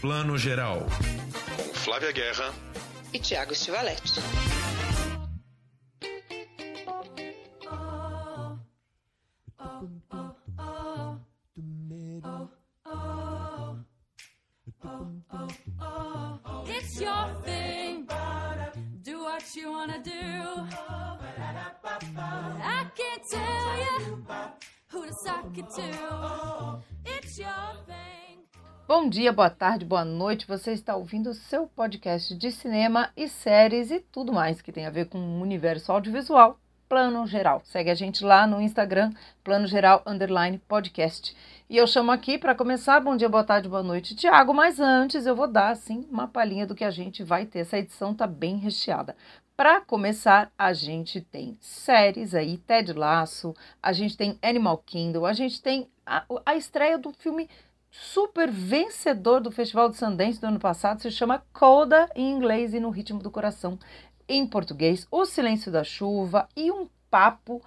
Plano Geral. Com Flávia Guerra e Tiago Stivaletti. It's your thing. Do what you wanna do. I can't tell you who to suck it to. It's your thing. Bom dia, boa tarde, boa noite. Você está ouvindo o seu podcast de cinema e séries e tudo mais que tem a ver com o universo audiovisual, Plano Geral. Segue a gente lá no Instagram, Plano Geral Underline Podcast. E eu chamo aqui para começar. Bom dia, boa tarde, boa noite, Tiago. Mas antes eu vou dar assim uma palhinha do que a gente vai ter. Essa edição tá bem recheada. Para começar, a gente tem séries aí, Ted Lasso, a gente tem Animal Kingdom, a gente tem a, a estreia do filme super vencedor do Festival de Sundance do ano passado, se chama Coda em inglês e no ritmo do coração em português, O Silêncio da Chuva e um papo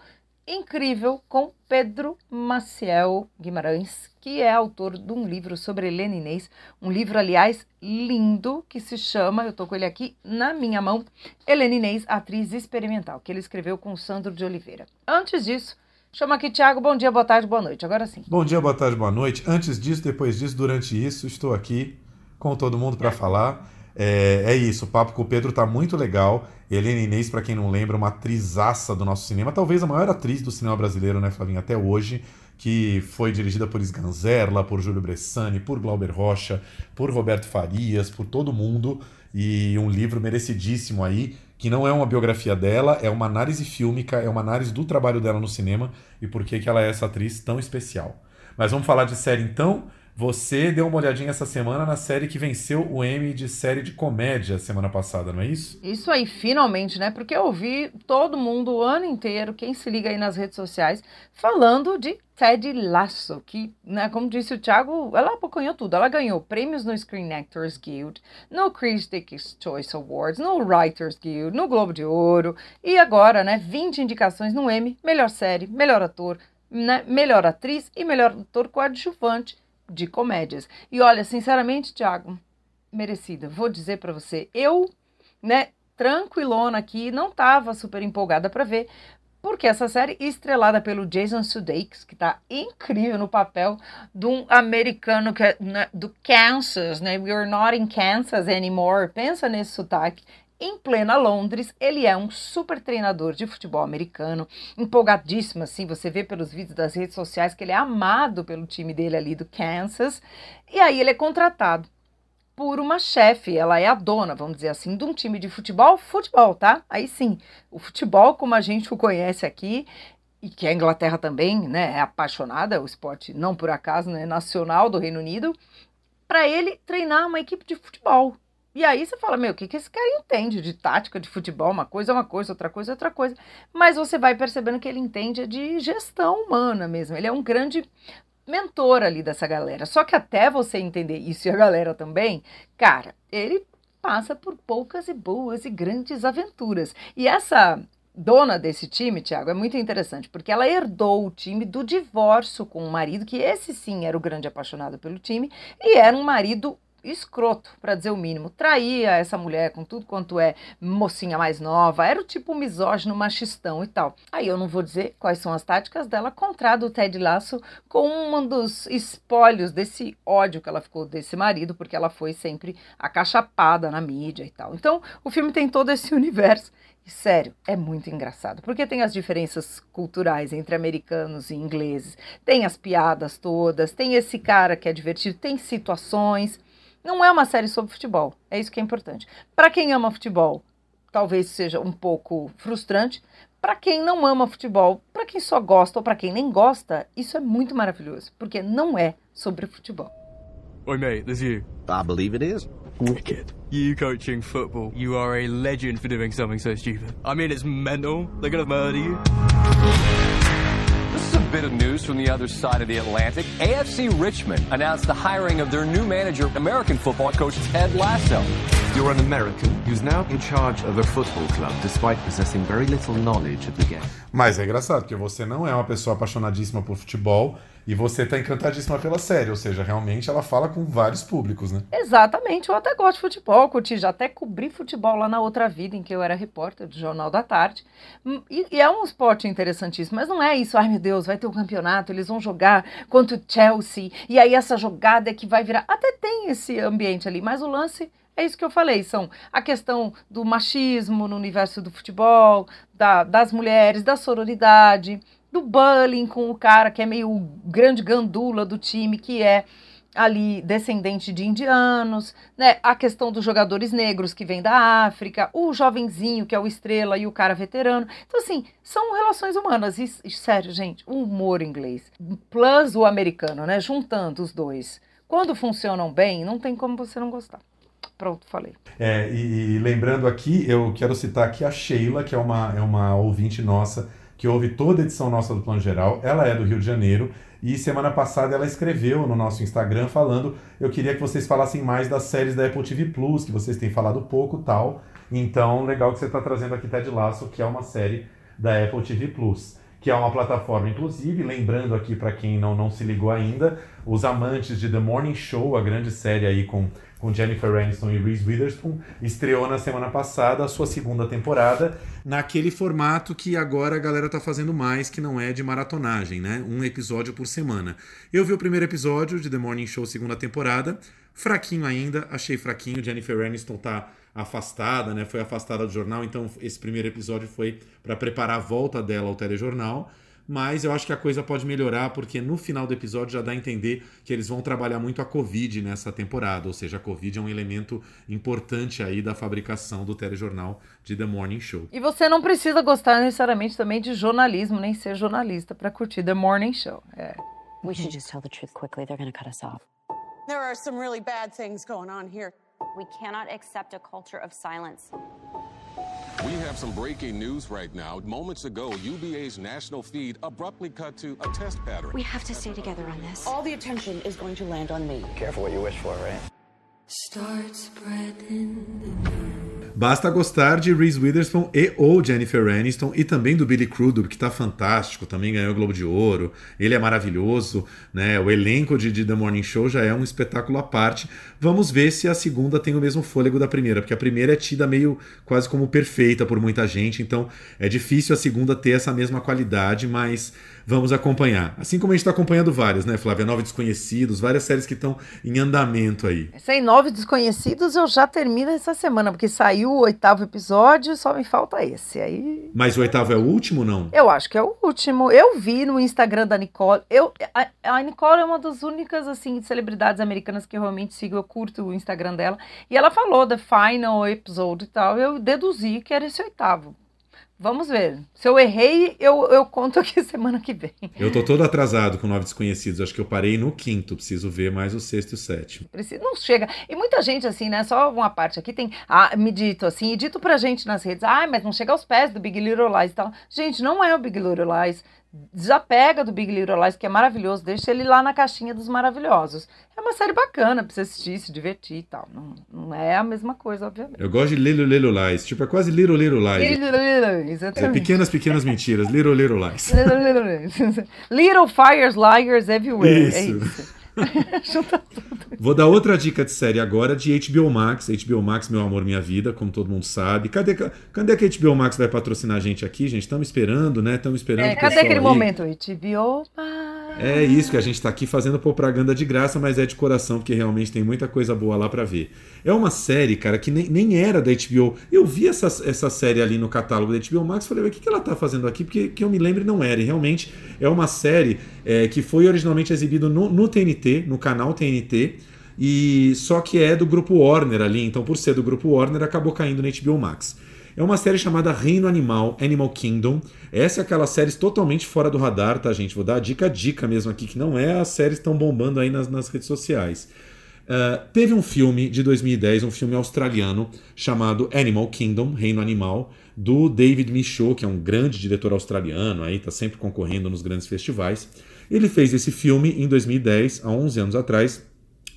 incrível com Pedro Maciel Guimarães, que é autor de um livro sobre Helena Inês, um livro, aliás, lindo, que se chama, eu tô com ele aqui na minha mão, Helena Inês, Atriz Experimental, que ele escreveu com Sandro de Oliveira. Antes disso, chama aqui Tiago, bom dia, boa tarde, boa noite, agora sim. Bom dia, boa tarde, boa noite. Antes disso, depois disso, durante isso, estou aqui com todo mundo para falar. É, é, isso, o papo com o Pedro tá muito legal. Helena Inês, para quem não lembra, uma atrizaça do nosso cinema, talvez a maior atriz do cinema brasileiro, né, Flavinha, até hoje, que foi dirigida por Sganzerla, por Júlio Bressani, por Glauber Rocha, por Roberto Farias, por todo mundo, e um livro merecidíssimo aí, que não é uma biografia dela, é uma análise fílmica, é uma análise do trabalho dela no cinema e por que, que ela é essa atriz tão especial. Mas vamos falar de série então. Você deu uma olhadinha essa semana na série que venceu o Emmy de série de comédia semana passada, não é isso? Isso aí, finalmente, né? Porque eu ouvi todo mundo o ano inteiro, quem se liga aí nas redes sociais, falando de Ted Lasso, que, né, como disse o Thiago, ela apocanhou tudo. Ela ganhou prêmios no Screen Actors Guild, no Critics' Choice Awards, no Writers Guild, no Globo de Ouro e agora, né, 20 indicações no Emmy, melhor série, melhor ator, né, melhor atriz e melhor ator coadjuvante de comédias. E olha, sinceramente, Thiago, merecida. Vou dizer para você, eu, né, tranquilona aqui, não tava super empolgada para ver, porque essa série estrelada pelo Jason Sudeikis, que tá incrível no papel de um americano que é, né, do Kansas, né? We're not in Kansas anymore. Pensa nesse sotaque em plena Londres. Ele é um super treinador de futebol americano, empolgadíssimo, assim, você vê pelos vídeos das redes sociais que ele é amado pelo time dele ali do Kansas. E aí ele é contratado por uma chefe, ela é a dona, vamos dizer assim, de um time de futebol, futebol, tá? Aí sim, o futebol como a gente o conhece aqui, e que a Inglaterra também, né, é apaixonada, o esporte não por acaso, né, nacional do Reino Unido, para ele treinar uma equipe de futebol. E aí você fala, meu, o que, que esse cara entende de tática de futebol? Uma coisa é uma coisa, outra coisa é outra coisa. Mas você vai percebendo que ele entende de gestão humana mesmo. Ele é um grande mentor ali dessa galera. Só que até você entender isso e a galera também, cara, ele passa por poucas e boas e grandes aventuras. E essa dona desse time, Thiago, é muito interessante, porque ela herdou o time do divórcio com o marido, que esse sim era o grande apaixonado pelo time, e era um marido escroto, para dizer o mínimo. Traía essa mulher com tudo quanto é mocinha mais nova, era o tipo misógino, machistão e tal. Aí eu não vou dizer quais são as táticas dela contra do Ted Lasso com um dos espólios desse ódio que ela ficou desse marido, porque ela foi sempre acachapada na mídia e tal. Então, o filme tem todo esse universo e sério, é muito engraçado, porque tem as diferenças culturais entre americanos e ingleses, tem as piadas todas, tem esse cara que é divertido, tem situações. Não é uma série sobre futebol, é isso que é importante. Para quem ama futebol, talvez seja um pouco frustrante. Para quem não ama futebol, para quem só gosta ou para quem nem gosta, isso é muito maravilhoso, porque não é sobre futebol. Oi, mate, there's you. I believe it is. Wicked. You coaching football. You are a legend for doing something so stupid. I mean, it's mental. They're gonna murder you. This is a bit of news from the other side of the Atlantic. AFC Richmond announced the hiring of their new manager, American football coach Ted Lasso. You're an American who's now in charge of a football club despite possessing very little knowledge of the game. Mas é engraçado, porque você não é uma pessoa apaixonadíssima por futebol e você tá encantadíssima pela série, ou seja, realmente ela fala com vários públicos, né? Exatamente, eu até gosto de futebol, curti, já até cobri futebol lá na outra vida em que eu era repórter do Jornal da Tarde. Hum, E, e é um esporte interessantíssimo, mas não é isso, ai meu Deus, vai ter um campeonato, eles vão jogar contra o Chelsea, e aí essa jogada é que vai virar. Até tem esse ambiente ali, mas o lance é isso que eu falei, são a questão do machismo no universo do futebol, da- das mulheres, da sororidade, do bullying com o cara que é meio grande gandula do time, que é ali descendente de indianos, né? A questão dos jogadores negros que vêm da África, o jovenzinho que é o estrela e o cara veterano. Então, assim, são relações humanas. E, e, sério, gente, o humor inglês, plus o americano, né? Juntando os dois. Quando funcionam bem, não tem como você não gostar. Pronto, falei. É, e, e lembrando aqui, eu quero citar aqui a Sheila, que é uma, é uma ouvinte nossa, que ouve toda a edição nossa do Plano Geral. Ela é do Rio de Janeiro e semana passada ela escreveu no nosso Instagram falando: eu queria que vocês falassem mais das séries da Apple TV Plus, que vocês têm falado pouco tal. Então, legal que você está trazendo aqui Ted Lasso, que é uma série da Apple TV Plus. Que é uma plataforma, inclusive, lembrando aqui para quem não, não se ligou ainda, os amantes de The Morning Show, a grande série aí com com Jennifer Aniston e Reese Witherspoon, estreou na semana passada a sua segunda temporada, naquele formato que agora a galera tá fazendo mais, que não é de maratonagem, né? Um episódio por semana. Eu vi o primeiro episódio de The Morning Show segunda temporada, fraquinho ainda, achei fraquinho, Jennifer Aniston tá afastada, né? Foi afastada do jornal, então esse primeiro episódio foi para preparar a volta dela ao telejornal mas eu acho que a coisa pode melhorar porque no final do episódio já dá a entender que eles vão trabalhar muito a Covid nessa temporada, ou seja, a Covid é um elemento importante aí da fabricação do telejornal de The Morning Show. E você não precisa gostar necessariamente também de jornalismo, nem ser jornalista para curtir The Morning Show. É. We should just tell the truth quickly. They're to cut us off. There are some really bad things going on here. We cannot accept a culture of silence. We have some breaking news right now. Moments ago, UBA's national feed abruptly cut to a test pattern. We have to stay together on this. All the attention is going to land on me. Careful what you wish for, right? Start spreading Basta gostar de Reese Witherspoon e ou Jennifer Aniston e também do Billy Crudup, que tá fantástico, também ganhou o Globo de Ouro. Ele é maravilhoso, né? O elenco de, de The Morning Show já é um espetáculo à parte. Vamos ver se a segunda tem o mesmo fôlego da primeira, porque a primeira é tida meio quase como perfeita por muita gente, então é difícil a segunda ter essa mesma qualidade, mas vamos acompanhar. Assim como a gente está acompanhando várias, né, Flávia? Nove Desconhecidos, várias séries que estão em andamento aí. Sem nove desconhecidos, eu já termino essa semana, porque saiu o oitavo episódio, só me falta esse. Aí. Mas o oitavo é o último, não? Eu acho que é o último. Eu vi no Instagram da Nicole. Eu, a, a Nicole é uma das únicas, assim, celebridades americanas que eu realmente sigo. Eu curto o Instagram dela. E ela falou The Final Episode e tal. Eu deduzi que era esse oitavo. Vamos ver. Se eu errei, eu, eu conto aqui semana que vem. Eu tô todo atrasado com Nove Desconhecidos. Acho que eu parei no quinto. Preciso ver mais o sexto e o sétimo. Precisa, não chega. E muita gente, assim, né? Só uma parte aqui tem. Ah, me dito assim, e dito pra gente nas redes. Ah, mas não chega aos pés do Big Little Lies e tal. Gente, não é o Big Little Lies. Desapega do Big Little Lies, que é maravilhoso. Deixa ele lá na caixinha dos maravilhosos. É uma série bacana pra você assistir, se divertir e tal. Não, não é a mesma coisa, obviamente. Eu gosto de Little Little Lies. Tipo, é quase Little Little Lies. Little, little, É exatamente. pequenas, pequenas mentiras. Little Little Lies. Little, little, little. little fires, liars everywhere. É Isso. Junta tudo. Vou dar outra dica de série agora de HBO Max. HBO Max, meu amor, minha vida, como todo mundo sabe. Cadê, cadê que a HBO Max vai patrocinar a gente aqui, gente? Estamos esperando, né? Estamos esperando. É, cadê aquele aí. momento? HBO Max. É isso que a gente está aqui fazendo propaganda de graça, mas é de coração, porque realmente tem muita coisa boa lá para ver. É uma série, cara, que nem, nem era da HBO. Eu vi essa, essa série ali no catálogo da HBO Max falei, mas o que, que ela tá fazendo aqui? Porque que eu me lembre não era. E realmente é uma série é, que foi originalmente exibida no, no TNT, no canal TNT. E só que é do grupo Warner ali, então por ser do grupo Warner acabou caindo na HBO Max. É uma série chamada Reino Animal, Animal Kingdom. Essa é aquela série totalmente fora do radar, tá, gente? Vou dar a dica dica mesmo aqui, que não é as séries estão bombando aí nas, nas redes sociais. Uh, teve um filme de 2010, um filme australiano, chamado Animal Kingdom, Reino Animal, do David Michaud, que é um grande diretor australiano, aí tá sempre concorrendo nos grandes festivais. Ele fez esse filme em 2010, há 11 anos atrás,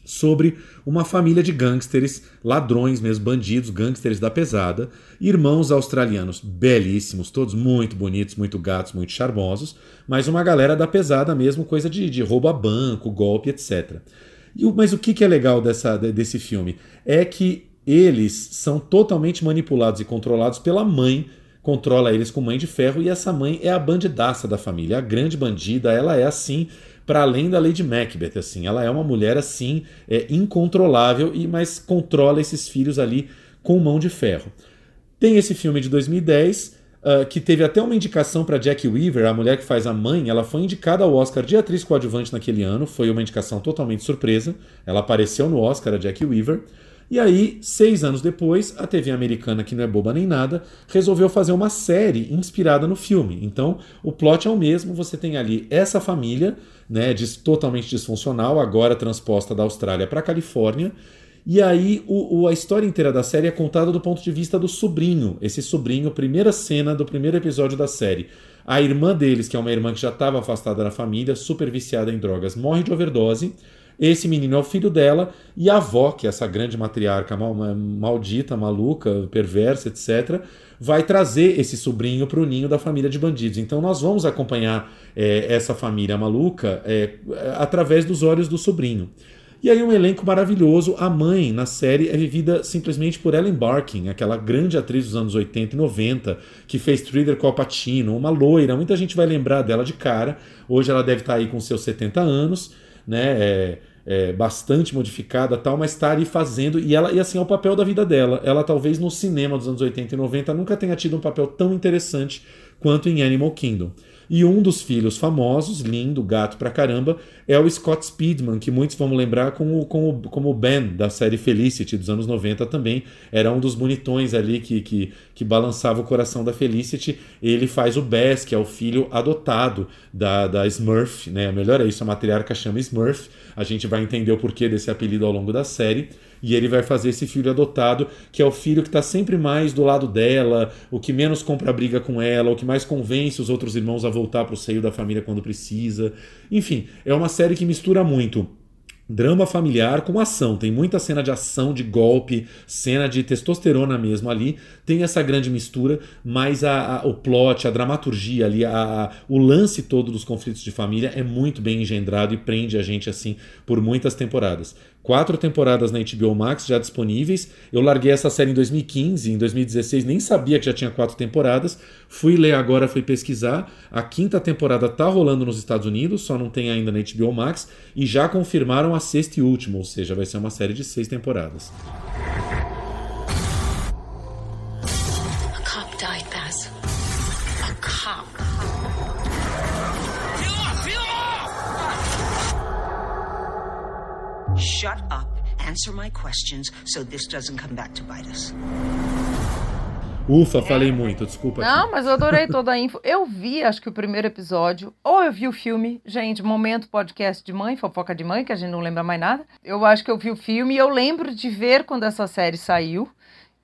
sobre uma família de gangsters, ladrões mesmo, bandidos, gangsters da pesada, irmãos australianos belíssimos, todos muito bonitos, muito gatos, muito charmosos, mas uma galera da pesada mesmo, coisa de, de a banco, golpe, etc. E, mas o que, que é legal dessa, desse filme? É que eles são totalmente manipulados e controlados pela mãe, controla eles com mãe de ferro, e essa mãe é a bandidaça da família, a grande bandida, ela é assim para além da Lady Macbeth, assim, ela é uma mulher assim, é incontrolável e mas controla esses filhos ali com mão de ferro. Tem esse filme de 2010 uh, que teve até uma indicação para Jackie Weaver, a mulher que faz a mãe, ela foi indicada ao Oscar de atriz coadjuvante naquele ano, foi uma indicação totalmente surpresa. Ela apareceu no Oscar, a Jackie Weaver. E aí, seis anos depois, a TV americana, que não é boba nem nada, resolveu fazer uma série inspirada no filme. Então, o plot é o mesmo, você tem ali essa família, né, totalmente disfuncional, agora transposta da Austrália para a Califórnia. E aí, o, o, a história inteira da série é contada do ponto de vista do sobrinho. Esse sobrinho, primeira cena do primeiro episódio da série. A irmã deles, que é uma irmã que já estava afastada da família, super viciada em drogas, morre de overdose. Esse menino é o filho dela e a avó, que é essa grande matriarca mal, maldita, maluca, perversa, etc., vai trazer esse sobrinho para o ninho da família de bandidos. Então nós vamos acompanhar é, essa família maluca é, através dos olhos do sobrinho. E aí um elenco maravilhoso. A mãe na série é vivida simplesmente por Ellen Barkin, aquela grande atriz dos anos 80 e 90, que fez Thriller com Al Pacino, uma loira. Muita gente vai lembrar dela de cara. Hoje ela deve estar aí com seus 70 anos né? É, é, bastante modificada tal, mas está ali fazendo, e ela e assim é o papel da vida dela. Ela talvez no cinema dos anos 80 e 90 nunca tenha tido um papel tão interessante quanto em Animal Kingdom. E um dos filhos famosos, lindo, gato pra caramba, é o Scott Speedman, que muitos vão lembrar como, como, como o Ben da série Felicity dos anos 90 também. Era um dos bonitões ali que, que, que balançava o coração da Felicity. Ele faz o Bess, que é o filho adotado da, da Smurf, né? Melhor é isso, a matriarca chama Smurf. A gente vai entender o porquê desse apelido ao longo da série e ele vai fazer esse filho adotado, que é o filho que está sempre mais do lado dela, o que menos compra briga com ela, o que mais convence os outros irmãos a voltar para o seio da família quando precisa. Enfim, é uma série que mistura muito drama familiar com ação. Tem muita cena de ação, de golpe, cena de testosterona mesmo ali. Tem essa grande mistura, mas a, a, o plot, a dramaturgia ali, a, o lance todo dos conflitos de família é muito bem engendrado e prende a gente assim por muitas temporadas quatro temporadas na HBO Max já disponíveis. Eu larguei essa série em 2015, em 2016 nem sabia que já tinha quatro temporadas. Fui ler agora, fui pesquisar. A quinta temporada tá rolando nos Estados Unidos, só não tem ainda na HBO Max e já confirmaram a sexta e última, ou seja, vai ser uma série de seis temporadas. Answer my questions so this doesn't come back to bite us. Ufa, falei muito, desculpa. Não, aqui. mas eu adorei toda a info. Eu vi, acho que o primeiro episódio, ou eu vi o filme, gente, momento podcast de mãe, fofoca de mãe, que a gente não lembra mais nada. Eu acho que eu vi o filme e eu lembro de ver quando essa série saiu.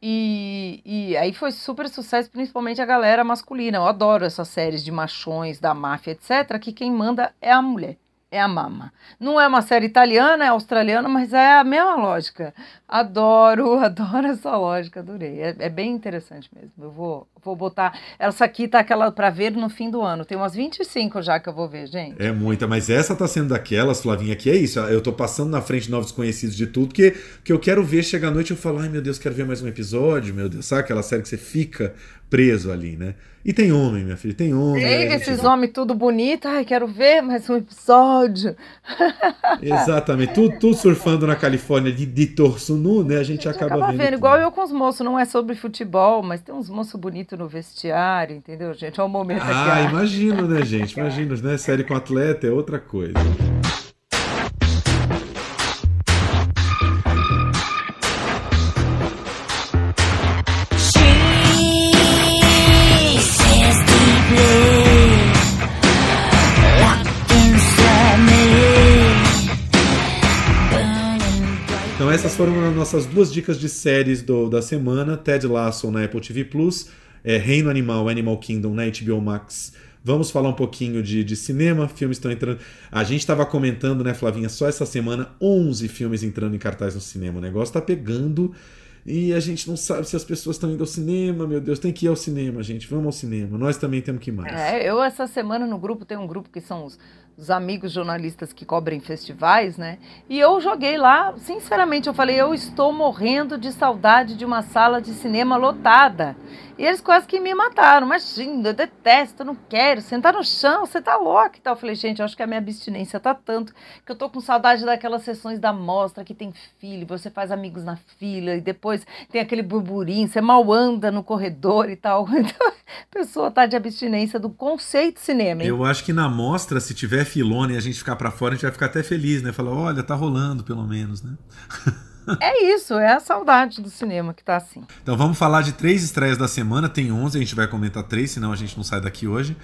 E, e aí foi super sucesso, principalmente a galera masculina. Eu adoro essas séries de machões, da máfia, etc., que quem manda é a mulher é a Mama. Não é uma série italiana, é australiana, mas é a mesma lógica. Adoro, adoro essa lógica, adorei. É, é bem interessante mesmo. Eu vou, vou botar. Essa aqui tá aquela para ver no fim do ano. Tem umas 25 já que eu vou ver, gente. É muita, mas essa tá sendo daquelas, Flavinha, que é isso. Eu tô passando na frente de novos conhecidos de tudo, que, que eu quero ver chegar à noite eu falo, ai meu Deus, quero ver mais um episódio, meu Deus. Sabe aquela série que você fica preso ali, né? E tem homem, minha filha, tem homem. Tem esses homens tudo bonito, ai, quero ver mais um episódio. Exatamente, tudo, tudo surfando na Califórnia de, de torso nu, né? A gente, a gente acaba, acaba vendo. vendo igual eu com os moços, não é sobre futebol, mas tem uns moços bonitos no vestiário, entendeu, gente? É o um momento ah, aqui. Ah, imagino, né, gente? Imagino, né? Série com atleta é outra coisa. Então essas foram as nossas duas dicas de séries do, da semana. Ted Lasso na Apple TV Plus, é, Reino Animal, Animal Kingdom na HBO Max Vamos falar um pouquinho de, de cinema, filmes estão entrando. A gente estava comentando, né, Flavinha, só essa semana 11 filmes entrando em cartaz no cinema. O negócio tá pegando e a gente não sabe se as pessoas estão indo ao cinema, meu Deus, tem que ir ao cinema, gente. Vamos ao cinema. Nós também temos que ir mais. É, eu essa semana no grupo tem um grupo que são os, os amigos jornalistas que cobrem festivais, né? E eu joguei lá, sinceramente, eu falei, eu estou morrendo de saudade de uma sala de cinema lotada. E eles quase que me mataram. Imagina, eu detesto, eu não quero. Sentar no chão, você tá louco e tal. Eu falei, gente, eu acho que a minha abstinência tá tanto que eu tô com saudade daquelas sessões da mostra que tem filho, você faz amigos na fila e depois tem aquele burburinho, você mal anda no corredor e tal. Então, a pessoa tá de abstinência do conceito cinema. Hein? Eu acho que na mostra, se tiver filona e a gente ficar para fora, a gente vai ficar até feliz, né? Falar, olha, tá rolando pelo menos, né? É isso, é a saudade do cinema que tá assim. Então vamos falar de três estreias da semana. Tem 11, a gente vai comentar três, senão a gente não sai daqui hoje.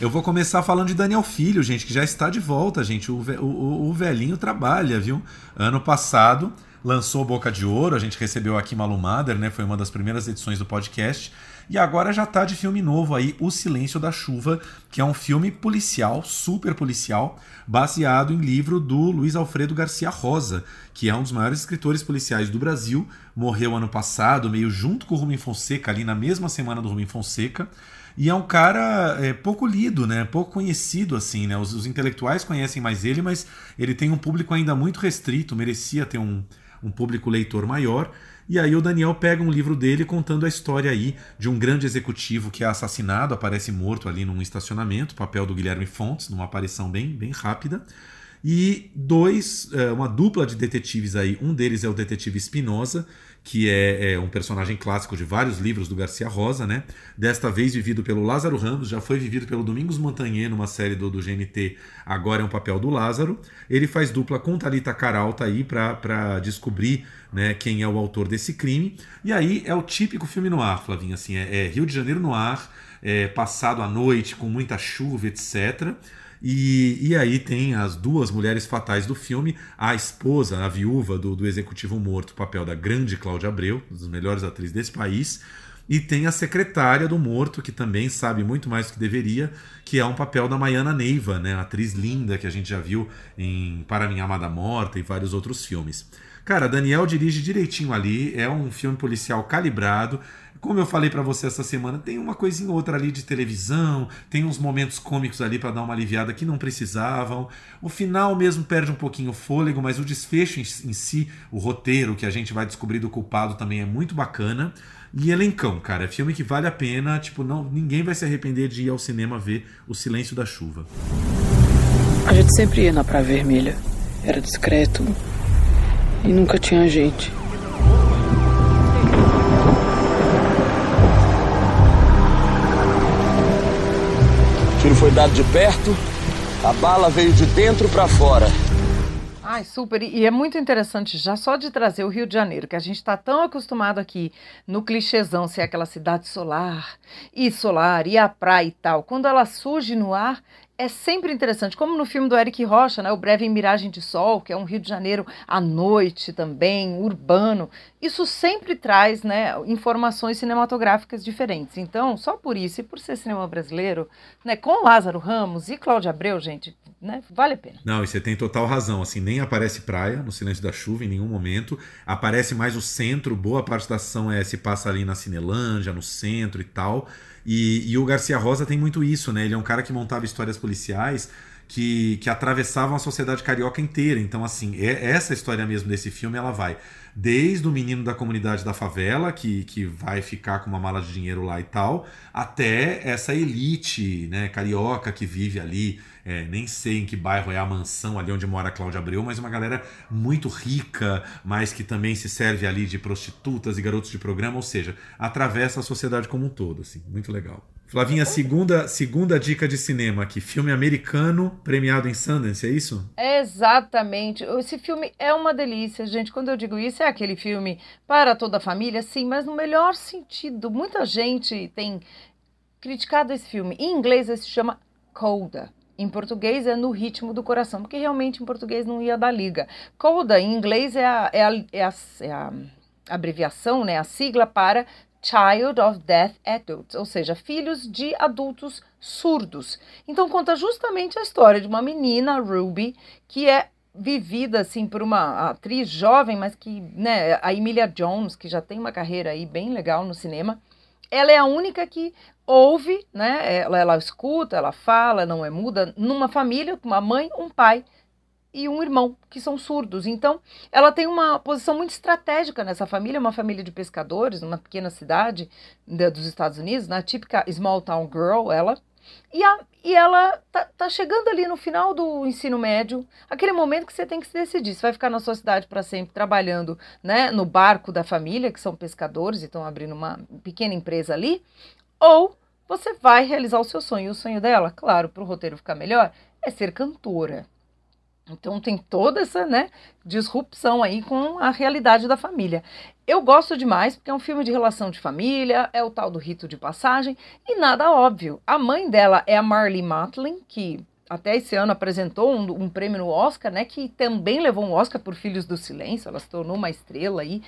Eu vou começar falando de Daniel Filho, gente, que já está de volta, gente. O, o, o velhinho trabalha, viu? Ano passado lançou Boca de Ouro, a gente recebeu aqui Malu Mader, né? Foi uma das primeiras edições do podcast. E agora já tá de filme novo aí, O Silêncio da Chuva, que é um filme policial, super policial, baseado em livro do Luiz Alfredo Garcia Rosa, que é um dos maiores escritores policiais do Brasil. Morreu ano passado, meio junto com o Rubem Fonseca, ali na mesma semana do Rubem Fonseca. E é um cara é, pouco lido, né? Pouco conhecido, assim, né? Os, os, intelectuais conhecem mais ele, mas ele tem um público ainda muito restrito, merecia ter um, um público leitor maior. E aí o Daniel pega um livro dele contando a história aí de um grande executivo que é assassinado, aparece morto ali num estacionamento, papel do Guilherme Fontes, numa aparição bem, bem rápida. E dois, é, uma dupla de detetives aí. Um deles é o detetive Espinosa, que é, é, um personagem clássico de vários livros do Garcia Rosa, né? Desta vez vivido pelo Lázaro Ramos, já foi vivido pelo Domingos Montanhê numa série do, do GNT, agora é um papel do Lázaro. Ele faz dupla com Thalita Caralta aí para descobrir né, quem é o autor desse crime. E aí é o típico filme no ar, Flavinho, assim, é, é Rio de Janeiro no ar, é, passado à noite com muita chuva, etc. E, e aí tem as duas mulheres fatais do filme, a esposa, a viúva do, do executivo morto, papel da grande Cláudia Abreu, uma das melhores atrizes desse país, e tem a secretária do morto, que também sabe muito mais do que deveria, que é um papel da Maiana Neiva, né? atriz linda que a gente já viu em Para Minha Amada Morta e vários outros filmes. Cara, Daniel dirige direitinho ali, é um filme policial calibrado, como eu falei para você essa semana, tem uma coisinha ou outra ali de televisão, tem uns momentos cômicos ali para dar uma aliviada que não precisavam. O final mesmo perde um pouquinho o fôlego, mas o desfecho em, si, o roteiro que a gente vai descobrir do culpado também é muito bacana. E elencão, cara, é filme que vale a pena, tipo, não, ninguém vai se arrepender de ir ao cinema ver O Silêncio da Chuva. A gente sempre ia na Praia Vermelha. Era discreto e nunca tinha gente. tiro foi dado de perto, a bala veio de dentro para fora. Ai, super. E é muito interessante já só de trazer o Rio de Janeiro, que a gente está tão acostumado aqui no clichêzão ser aquela cidade solar, e solar, e a praia e tal. Quando ela surge no ar, é sempre interessante, como no filme do Eric Rocha, né, o Breve em Miragem de Sol, que é um Rio de Janeiro à noite também, urbano. Isso sempre traz né, informações cinematográficas diferentes. Então, só por isso, e por ser cinema brasileiro, né, com Lázaro Ramos e Cláudia Abreu, gente, né, vale a pena. Não, e você tem total razão. Assim, nem aparece praia no Silêncio da Chuva em nenhum momento. Aparece mais o centro, boa parte da ação é, se passa ali na Cinelândia, no centro e tal. E, e, o Garcia Rosa tem muito isso, né? Ele é um cara que montava histórias policiais que, que atravessavam a sociedade carioca inteira. Então, assim, é, essa história mesmo desse filme, ela vai desde o menino da comunidade da favela, que, que vai ficar com uma mala de dinheiro lá e tal, até essa elite né, carioca que vive ali é, nem sei em que bairro é a mansão ali onde mora a Cláudia Abreu, mas uma galera muito rica, mas que também se serve ali de prostitutas e garotos de programa, ou seja, atravessa a sociedade como um todo, assim, muito legal. Flavinha, segunda, segunda dica de cinema aqui, filme americano premiado em Sundance, é isso? Exatamente. Esse filme é uma delícia, gente. Quando eu digo isso, é aquele filme para toda a família, sim, mas no melhor sentido. Muita gente tem criticado esse filme. Em inglês, ele se chama Coda. Em português é no ritmo do coração, porque realmente em português não ia dar liga. Coda, em inglês, é a, é a, é a, é a abreviação, né, a sigla para Child of Deaf Adults, ou seja, filhos de adultos surdos. Então conta justamente a história de uma menina, Ruby, que é vivida assim por uma atriz jovem, mas que, né, a Emilia Jones, que já tem uma carreira aí bem legal no cinema, ela é a única que ouve, né? Ela, ela escuta, ela fala, não é muda, numa família com uma mãe, um pai e um irmão, que são surdos. Então, ela tem uma posição muito estratégica nessa família, uma família de pescadores, numa pequena cidade de, dos Estados Unidos, na típica small town girl, ela. E, a, e ela tá, tá, chegando ali no final do ensino médio, aquele momento que você tem que se decidir. Você vai ficar na sua cidade para sempre trabalhando né, no barco da família, que são pescadores e estão abrindo uma pequena empresa ali, ou você vai realizar o seu sonho. E o sonho dela, claro, para o roteiro ficar melhor, é ser cantora. Então tem toda essa né, disrupção aí com a realidade da família. Eu gosto demais porque é um filme de relação de família, é o tal do rito de passagem e nada óbvio. A mãe dela é a Marley Matlin, que até esse ano apresentou um, um, prêmio no Oscar, né? Que também levou um Oscar por Filhos do Silêncio, ela se tornou uma estrela aí.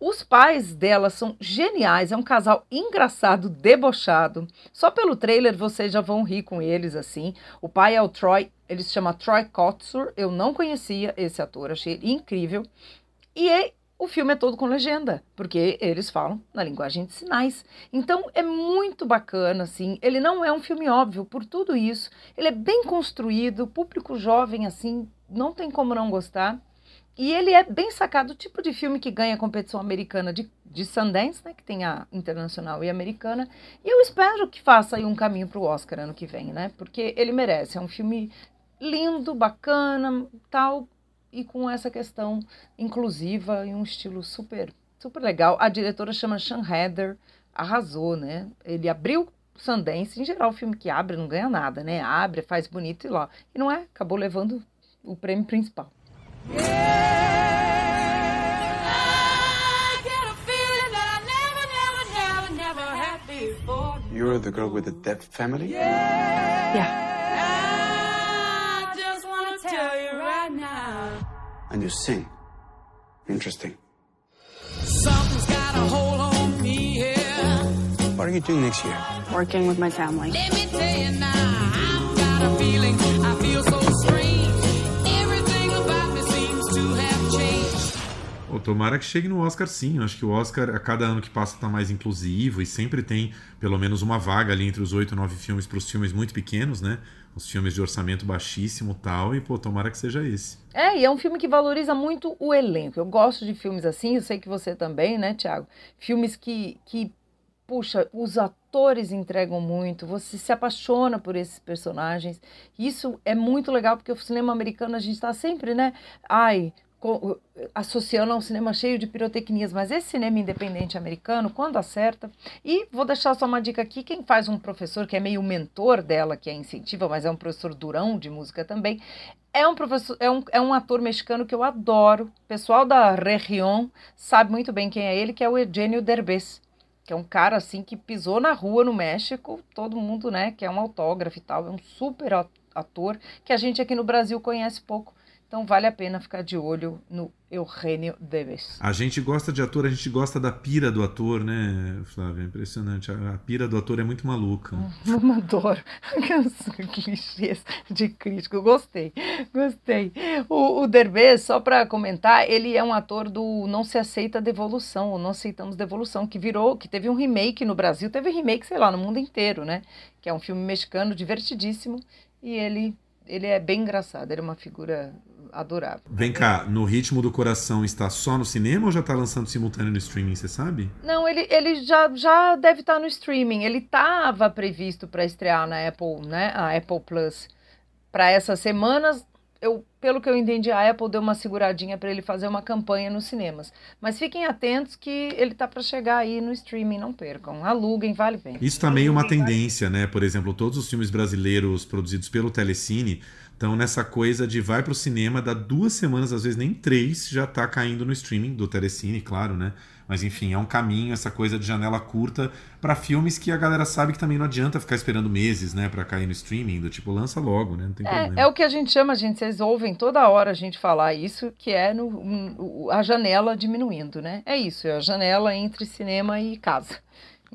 Os pais dela são geniais, é um casal engraçado, debochado. Só pelo trailer vocês já vão rir com eles assim. O pai é o Troy, ele se chama Troy Kotsur, eu não conhecia esse ator, achei incrível. E é, o filme é todo com legenda, porque eles falam na linguagem de sinais. Então é muito bacana, assim. Ele não é um filme óbvio por tudo isso. Ele é bem construído, público jovem, assim, não tem como não gostar. E ele é bem sacado, o tipo de filme que ganha a competição americana de, de Sundance, né? Que tem a internacional e americana. E eu espero que faça aí um caminho para o Oscar ano que vem, né? Porque ele merece. É um filme lindo, bacana, tal, e com essa questão inclusiva e um estilo super, super legal. A diretora chama Sean Heather, arrasou, né? Ele abriu Sundance, em geral o filme que abre não ganha nada, né? Abre, faz bonito e lá. E não é, acabou levando o prêmio principal. You're the girl with the deaf family? Yeah. I And you sing. Interesting. Something's got a hold on me here. What are you doing next year? Working with my family. Let me tell you now, I've got a feeling I feel so Pô, tomara que chegue no Oscar sim. Eu acho que o Oscar, a cada ano que passa, está mais inclusivo e sempre tem pelo menos uma vaga ali entre os oito, nove filmes para os filmes muito pequenos, né? Os filmes de orçamento baixíssimo tal. E, pô, tomara que seja esse. É, e é um filme que valoriza muito o elenco. Eu gosto de filmes assim, eu sei que você também, né, Tiago? Filmes que, que, puxa, os atores entregam muito, você se apaixona por esses personagens. Isso é muito legal, porque o cinema americano a gente está sempre, né? Ai, associando a um cinema cheio de pirotecnias, mas esse cinema independente americano, quando acerta, e vou deixar só uma dica aqui, quem faz um professor que é meio mentor dela, que é incentiva, mas é um professor durão de música também, é um professor, é um, é um ator mexicano que eu adoro, o pessoal da Região sabe muito bem quem é ele, que é o Eugenio Derbez, que é um cara assim que pisou na rua no México, todo mundo, né, que é um autógrafo e tal, é um super ator que a gente aqui no Brasil conhece pouco, então vale a pena ficar de olho no Eugênio Deves. A gente gosta de ator, a gente gosta da pira do ator, né, Flávia? Impressionante. A, a pira do ator é muito maluca. Eu adoro. clichês de crítico. Gostei, gostei. O, o Derbez, só para comentar, ele é um ator do Não Se Aceita Devolução, ou Não Aceitamos Devolução, que virou, que teve um remake no Brasil, teve remake, sei lá, no mundo inteiro, né? Que é um filme mexicano divertidíssimo. E ele ele é bem engraçado, ele é uma figura adorável. Vem cá, no Ritmo do Coração está só no cinema ou já está lançando simultâneo no streaming, você sabe? Não, ele, ele já, já deve estar tá no streaming. Ele estava previsto para estrear na Apple, né? A Apple Plus para essas semanas eu, pelo que eu entendi, a Apple deu uma seguradinha para ele fazer uma campanha nos cinemas. Mas fiquem atentos que ele tá para chegar aí no streaming, não percam. Aluguem, vale bem. Isso também é uma tendência, né? Por exemplo, todos os filmes brasileiros produzidos pelo Telecine Então, nessa coisa de vai pro cinema, dá duas semanas, às vezes nem três, já tá caindo no streaming do Telecine, claro, né? Mas enfim, é um caminho, essa coisa de janela curta para filmes que a galera sabe que também não adianta ficar esperando meses, né, para cair no streaming, do tipo, lança logo, né? Não tem É, problema. é o que a gente chama, gente, vocês ouvem toda hora a gente falar isso, que é no, um, a janela diminuindo, né? É isso, é a janela entre cinema e casa.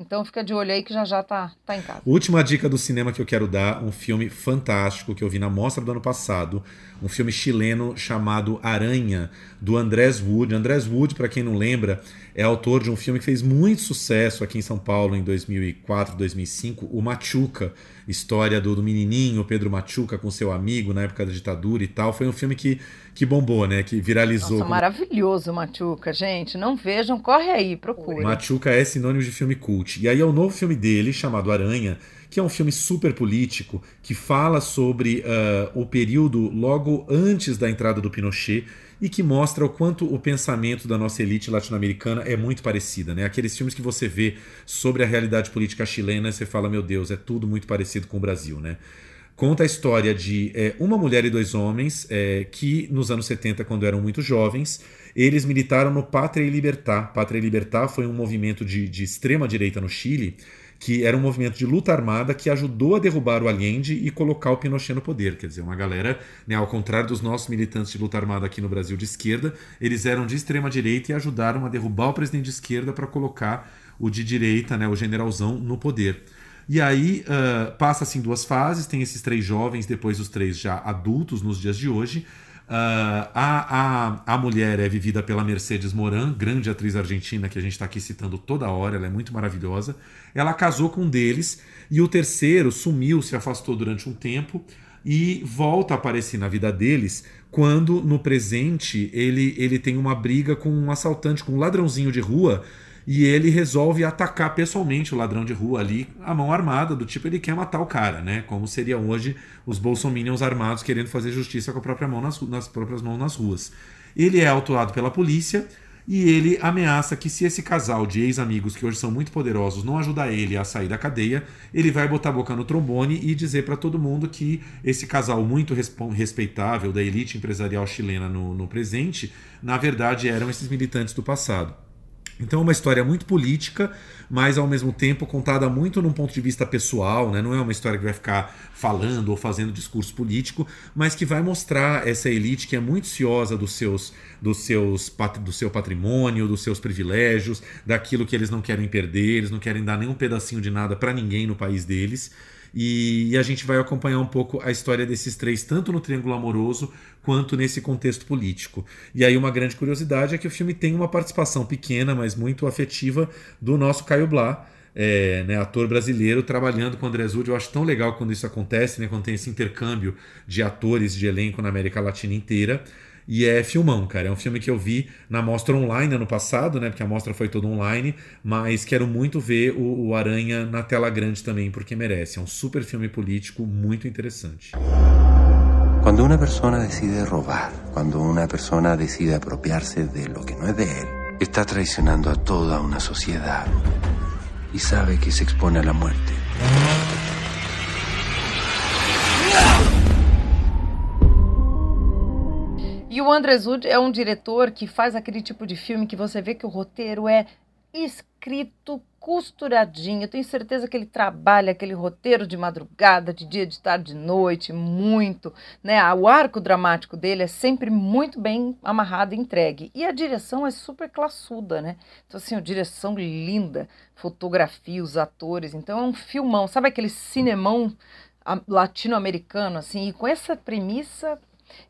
Então fica de olho aí que já já tá, tá em casa. Última dica do cinema que eu quero dar, um filme fantástico que eu vi na mostra do ano passado, um filme chileno chamado Aranha, do Andrés Wood. Andrés Wood, para quem não lembra, é autor de um filme que fez muito sucesso aqui em São Paulo em 2004, 2005, o Machuca, história do, do menininho Pedro Machuca com seu amigo na época da ditadura e tal. Foi um filme que, que bombou, né, que viralizou. Nossa, maravilhoso, Machuca, gente. Não vejam, corre aí, procure. Machuca é sinônimo de filme cult. E aí é o novo filme dele, chamado Aranha, que é um filme super político, que fala sobre uh, o período logo antes da entrada do Pinochet e que mostra o quanto o pensamento da nossa elite latino-americana é muito parecida, né? Aqueles filmes que você vê sobre a realidade política chilena, você fala, meu Deus, é tudo muito parecido com o Brasil, né? Conta a história de é, uma mulher e dois homens é, que, nos anos 70, quando eram muito jovens, eles militaram no Pátria e Libertar. Pátria e Libertar foi um movimento de, de extrema-direita no Chile, que era um movimento de luta armada que ajudou a derrubar o Allende e colocar o Pinochet no poder. Quer dizer, uma galera, né, ao contrário dos nossos militantes de luta armada aqui no Brasil de esquerda, eles eram de extrema-direita e ajudaram a derrubar o presidente de esquerda para colocar o de direita, né, o generalzão, no poder. E aí uh, passa assim duas fases, tem esses três jovens, depois os três já adultos nos dias de hoje. Uh, a, a, a mulher é vivida pela Mercedes Moran, grande atriz argentina que a gente está aqui citando toda hora, ela é muito maravilhosa. Ela casou com um deles e o terceiro sumiu, se afastou durante um tempo e volta a aparecer na vida deles quando no presente ele, ele tem uma briga com um assaltante, com um ladrãozinho de rua e ele resolve atacar pessoalmente o ladrão de rua ali, a mão armada, do tipo ele quer matar o cara, né? Como seria hoje os bolsominions armados querendo fazer justiça com a própria mão nas, nas próprias mãos nas ruas. Ele é autuado pela polícia e ele ameaça que se esse casal de ex-amigos que hoje são muito poderosos não ajudar ele a sair da cadeia, ele vai botar a boca no trombone e dizer para todo mundo que esse casal muito respeitável da elite empresarial chilena no, no presente, na verdade eram esses militantes do passado. Então é uma história muito política, mas ao mesmo tempo contada muito num ponto de vista pessoal, né? não é uma história que vai ficar falando ou fazendo discurso político, mas que vai mostrar essa elite que é muito ciosa dos seus, dos seus, do seu patrimônio, dos seus privilégios, daquilo que eles não querem perder, eles não querem dar nenhum pedacinho de nada para ninguém no país deles. E, e, a gente vai acompanhar um pouco a história desses três, tanto no Triângulo Amoroso quanto nesse contexto político. E aí, uma grande curiosidade é que o filme tem uma participação pequena, mas muito afetiva, do nosso Caio Blá. É, né, ator brasileiro trabalhando com o André Zud. Eu acho tão legal quando isso acontece, né, quando tem esse intercâmbio de atores de elenco na América Latina inteira. E é filmão, cara. É um filme que eu vi na mostra online ano passado, né? Porque a mostra foi toda online. Mas quero muito ver o, o Aranha na tela grande também, porque merece. É um super filme político muito interessante. Cuando una persona decide robar, cuando una persona decide apropiarse de lo que no es de él, está traicionando a toda una sociedad y sabe que se expone a la muerte. E o André Zud é um diretor que faz aquele tipo de filme que você vê que o roteiro é escrito costuradinho. Tenho certeza que ele trabalha aquele roteiro de madrugada, de dia, de tarde, de noite, muito, né? O arco dramático dele é sempre muito bem amarrado e entregue. E a direção é super classuda, né? Então assim, a direção linda, fotografia, os atores, então é um filmão, sabe aquele cinemão latino-americano assim, e com essa premissa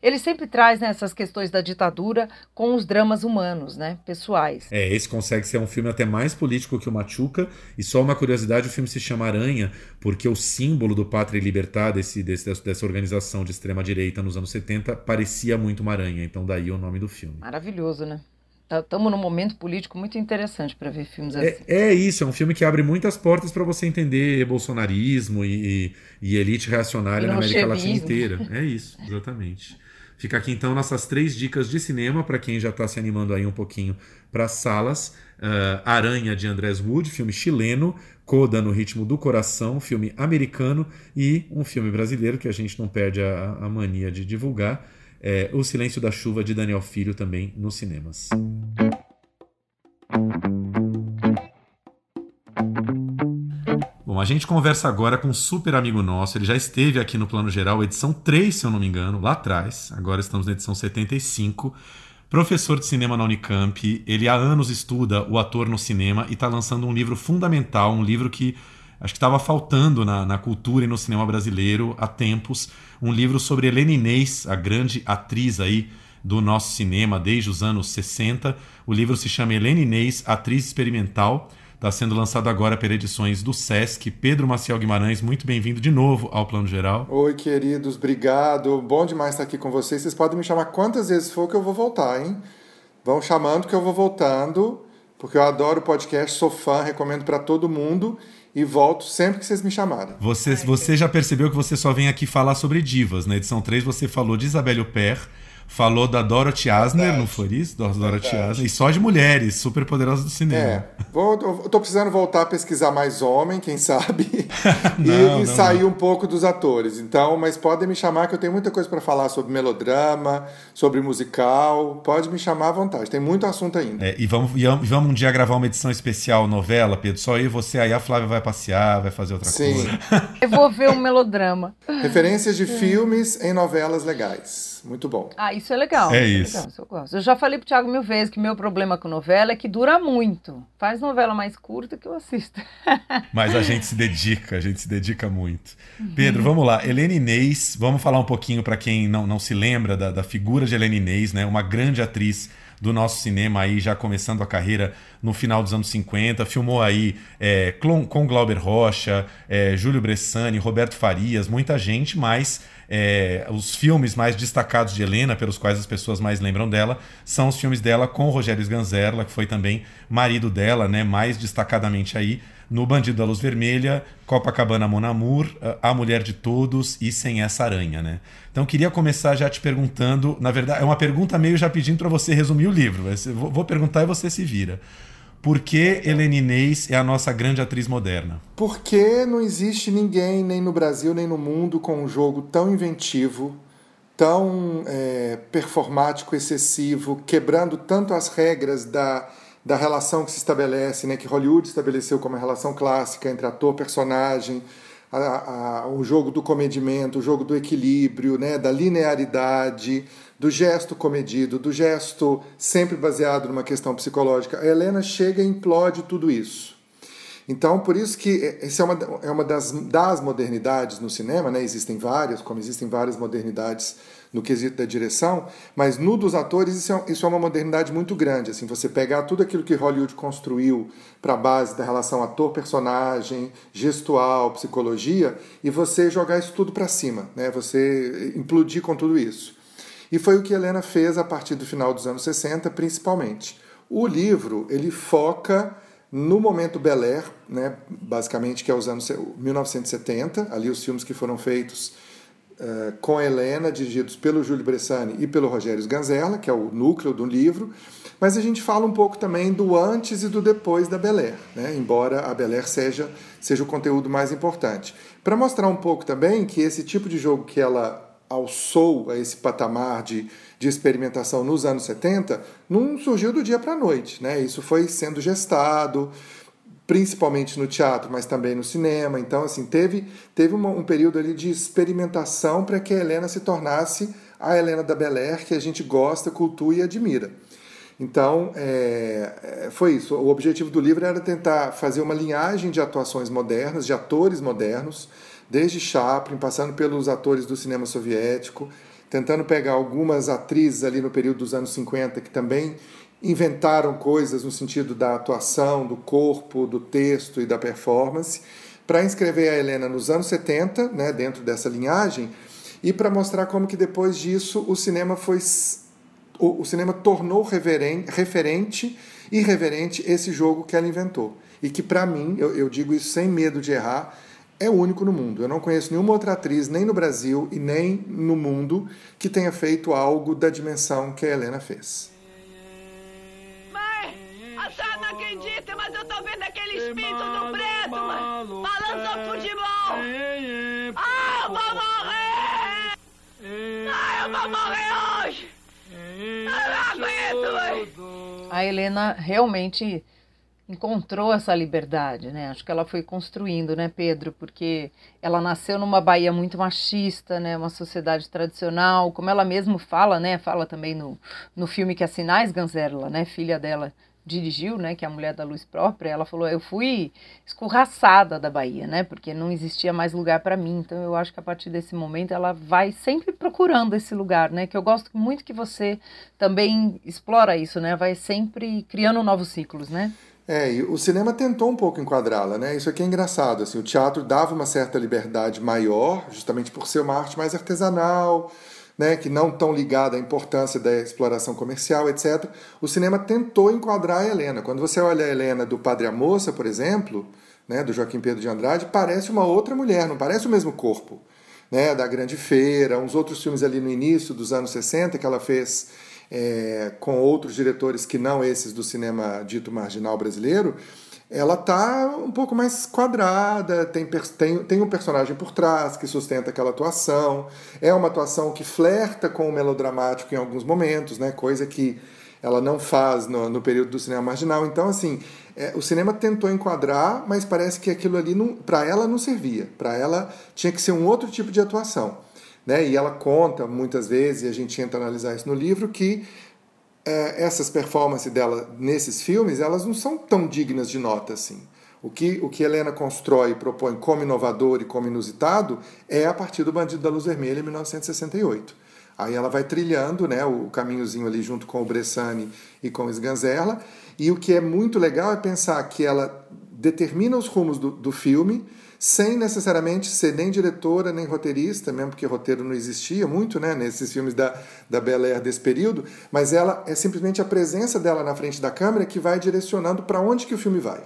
ele sempre traz né, essas questões da ditadura com os dramas humanos, né, pessoais. É, esse consegue ser um filme até mais político que o Machuca. E só uma curiosidade, o filme se chama Aranha, porque o símbolo do Pátria e Libertar, desse, desse, dessa organização de extrema-direita nos anos 70, parecia muito uma aranha. Então daí o nome do filme. Maravilhoso, né? Estamos num momento político muito interessante para ver filmes assim. É, é, isso, é um filme que abre muitas portas para você entender bolsonarismo e, e, e elite reacionária e na América Latina inteira. É isso, exatamente. Fica aqui então nossas três dicas de cinema para quem já está se animando aí um pouquinho para as salas. Uh, Aranha de Andrés Wood, filme chileno, Coda no Ritmo do Coração, filme americano e um filme brasileiro que a gente não perde a, a mania de divulgar, é O Silêncio da Chuva de Daniel Filho também nos cinemas. Bom, a gente conversa agora com um super amigo nosso. Ele já esteve aqui no Plano Geral, edição 3, se eu não me engano, lá atrás. Agora estamos na edição 75 professor de cinema na Unicamp. Ele há anos estuda o ator no cinema e está lançando um livro fundamental, um livro que acho que estava faltando na, na, cultura e no cinema brasileiro há tempos. Um livro sobre Helena Inês, a grande atriz aí do nosso cinema desde os anos 60. O livro se chama Helena Inês, Atriz Experimental. Está sendo lançado agora por edições do Sesc. Pedro Maciel Guimarães, muito bem-vindo de novo ao Plano Geral. Oi, queridos, obrigado. Bom demais estar aqui com vocês. Vocês podem me chamar quantas vezes for que eu vou voltar, hein? Vão chamando que eu vou voltando, porque eu adoro podcast, sou fã, recomendo para todo mundo e volto sempre que vocês me chamarem. Você, você já percebeu que você só vem aqui falar sobre divas. Na edição 3 você falou de Isabelle Huppert, falou da Dorothy Asner, Verdade. não foi isso? Dorothy Asner. E só de mulheres, super poderosas do cinema. É. Vou, tô precisando voltar a pesquisar mais homem, quem sabe, não, e, e não, sair não. um pouco dos atores. Então, mas podem me chamar que eu tenho muita coisa para falar sobre melodrama, sobre musical. Pode me chamar à vontade. Tem muito assunto ainda. É, e, vamos, e vamos um dia gravar uma edição especial novela, Pedro. Só eu e você aí, a Flávia vai passear, vai fazer outra Sim. coisa. Eu vou ver um melodrama. Referências de filmes em novelas legais. Muito bom. Ah, isso é legal. É isso. É legal, eu, gosto. eu já falei pro Thiago mil vezes que meu problema com novela é que dura muito. Faz novela mais curta que eu assisto. Mas a gente se dedica, a gente se dedica muito. Uhum. Pedro, vamos lá. Helena Inês, vamos falar um pouquinho para quem não, não se lembra da, da figura de Helena Inês, né? Uma grande atriz do nosso cinema aí, já começando a carreira no final dos anos 50. Filmou aí é, com Glauber Rocha, é, Júlio Bressani, Roberto Farias, muita gente, mas é, os filmes mais destacados de Helena, pelos quais as pessoas mais lembram dela, são os filmes dela com Rogério Sganzerla, que foi também marido dela, né, mais destacadamente aí no Bandido da Luz Vermelha, Copacabana Mon Amour, A Mulher de Todos e Sem Essa Aranha, né? Então queria começar já te perguntando, na verdade é uma pergunta meio já pedindo para você resumir o livro, vou perguntar e você se vira. Por que Helena Inês é a nossa grande atriz moderna? Porque não existe ninguém, nem no Brasil, nem no mundo, com um jogo tão inventivo, tão é, performático, excessivo, quebrando tanto as regras da, da relação que se estabelece, né, que Hollywood estabeleceu como a relação clássica entre ator personagem, a, a, o jogo do comedimento, o jogo do equilíbrio, né, da linearidade, do gesto comedido, do gesto sempre baseado numa questão psicológica. A Helena chega e implode tudo isso. Então, por isso que essa é uma, é uma das, das modernidades no cinema, né? existem várias, como existem várias modernidades no quesito da direção, mas no dos atores isso é, isso é uma modernidade muito grande. Assim, você pegar tudo aquilo que Hollywood construiu para a base da relação ator-personagem, gestual, psicologia, e você jogar isso tudo para cima, né? você implodir com tudo isso. E foi o que Helena fez a partir do final dos anos 60, principalmente. O livro ele foca no momento Bel Air, né, basicamente que é os anos 1970, ali os filmes que foram feitos uh, com Helena, dirigidos pelo Júlio Bressani e pelo Rogério Sganzerla, que é o núcleo do livro, mas a gente fala um pouco também do antes e do depois da Bel Air, né, embora a Bel Air seja, seja o conteúdo mais importante. Para mostrar um pouco também que esse tipo de jogo que ela alçou a esse patamar de, de experimentação nos anos 70 não surgiu do dia para a noite. Né? Isso foi sendo gestado, principalmente no teatro, mas também no cinema. Então, assim, teve, teve uma, um período ali de experimentação para que a Helena se tornasse a Helena da Bel Air que a gente gosta, cultua e admira. Então, é, é, foi isso. O objetivo do livro era tentar fazer uma linhagem de atuações modernas, de atores modernos, desde Chaplin, passando pelos atores do cinema soviético, tentando pegar algumas atrizes ali no período dos anos 50 que também inventaram coisas no sentido da atuação, do corpo, do texto e da performance, para inscrever a Helena nos anos 70, né, dentro dessa linhagem, e para mostrar como que depois disso o cinema foi o, o cinema tornou referente e reverente esse jogo que ela inventou. E que para mim, eu, eu digo isso sem medo de errar, é único no mundo. Eu não conheço nenhuma outra atriz, nem no Brasil e nem no mundo, que tenha feito algo da dimensão que a Helena fez. Não acredita, mas eu tô vendo aquele espírito do preto, mãe, falando sobre futebol. Ah, eu vou morrer! Ah, eu vou morrer hoje! Eu não aguento, mãe! A Helena realmente encontrou essa liberdade, né? Acho que ela foi construindo, né, Pedro? Porque ela nasceu numa Bahia muito machista, né? Uma sociedade tradicional, como ela mesma fala, né? Fala também no, no filme que a Sinais Ganzerla, né? Filha dela dirigiu, né? Que é a mulher da luz própria. Ela falou: eu fui escorraçada da Bahia, né? Porque não existia mais lugar para mim. Então eu acho que a partir desse momento ela vai sempre procurando esse lugar, né? Que eu gosto muito que você também explora isso, né? Vai sempre criando novos ciclos, né? É, e o cinema tentou um pouco enquadrá-la, né? Isso aqui é engraçado, assim, o teatro dava uma certa liberdade maior, justamente por ser uma arte mais artesanal, né, que não tão ligada à importância da exploração comercial, etc. O cinema tentou enquadrar a Helena. Quando você olha a Helena do Padre a Moça, por exemplo, né, do Joaquim Pedro de Andrade, parece uma outra mulher, não parece o mesmo corpo. Né, da Grande Feira, uns outros filmes ali no início dos anos 60 que ela fez é, com outros diretores que não esses do cinema dito marginal brasileiro, ela tá um pouco mais quadrada, tem, tem, tem um personagem por trás que sustenta aquela atuação, é uma atuação que flerta com o melodramático em alguns momentos, né, coisa que ela não faz no, no período do cinema marginal. Então, assim, é, o cinema tentou enquadrar, mas parece que aquilo ali, para ela, não servia. Para ela, tinha que ser um outro tipo de atuação. Né? E ela conta muitas vezes, e a gente tenta analisar isso no livro, que essas performances dela nesses filmes, elas não são tão dignas de nota assim. O que, o que Helena constrói e propõe como inovador e como inusitado é a partir do Bandido da Luz Vermelha, em 1968. Aí ela vai trilhando né, o caminhozinho ali junto com o Bressani e com o Sganzerla. E o que é muito legal é pensar que ela determina os rumos do, do filme, sem necessariamente ser nem diretora nem roteirista, mesmo porque roteiro não existia muito né, nesses filmes da, da Bel Air desse período, mas ela é simplesmente a presença dela na frente da câmera que vai direcionando para onde que o filme vai.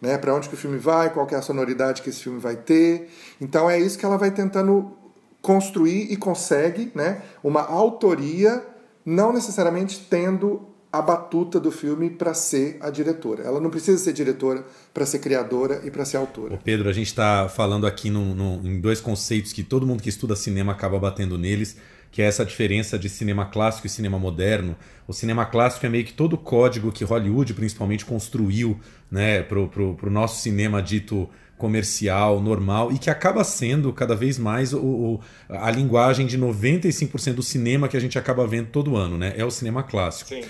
Né, para onde que o filme vai, qual é a sonoridade que esse filme vai ter. Então é isso que ela vai tentando construir e consegue né, uma autoria, não necessariamente tendo a batuta do filme para ser a diretora. Ela não precisa ser diretora para ser criadora e para ser autora. Ô Pedro, a gente está falando aqui no, no, em dois conceitos que todo mundo que estuda cinema acaba batendo neles, que é essa diferença de cinema clássico e cinema moderno. O cinema clássico é meio que todo o código que Hollywood, principalmente, construiu né, para o nosso cinema dito comercial, normal, e que acaba sendo cada vez mais o, o, a linguagem de 95% do cinema que a gente acaba vendo todo ano, né? É o cinema clássico. Sim.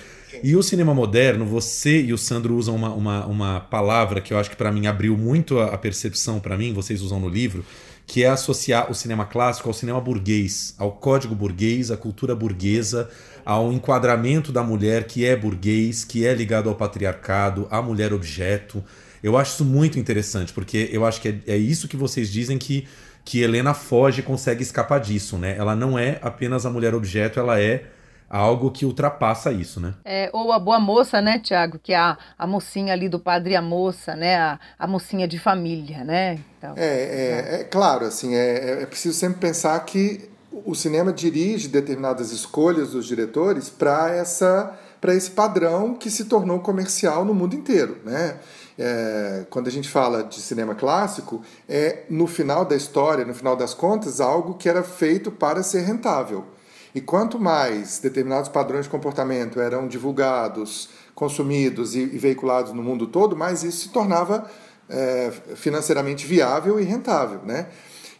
E o cinema moderno, você e o Sandro usam uma, uma, uma palavra que eu acho que para mim abriu muito a, a percepção para mim, vocês usam no livro, que é associar o cinema clássico ao cinema burguês, ao código burguês, à cultura burguesa, ao enquadramento da mulher que é burguês, que é ligado ao patriarcado, à mulher objeto. Eu acho isso muito interessante, porque eu acho que é, é isso que vocês dizem que, que Helena foge e consegue escapar disso, né? Ela não é apenas a mulher objeto, ela é algo que ultrapassa isso, né? É, ou a boa moça, né, Tiago? Que é a, a mocinha ali do padre e a moça, né? A, a mocinha de família, né? Então, é, é, é, claro, assim, é, é preciso sempre pensar que o cinema dirige determinadas escolhas dos diretores para essa para esse padrão que se tornou comercial no mundo inteiro, né? É, quando a gente fala de cinema clássico, é no final da história, no final das contas, algo que era feito para ser rentável. E quanto mais determinados padrões de comportamento eram divulgados, consumidos e, e veiculados no mundo todo, mais isso se tornava é, financeiramente viável e rentável. Né?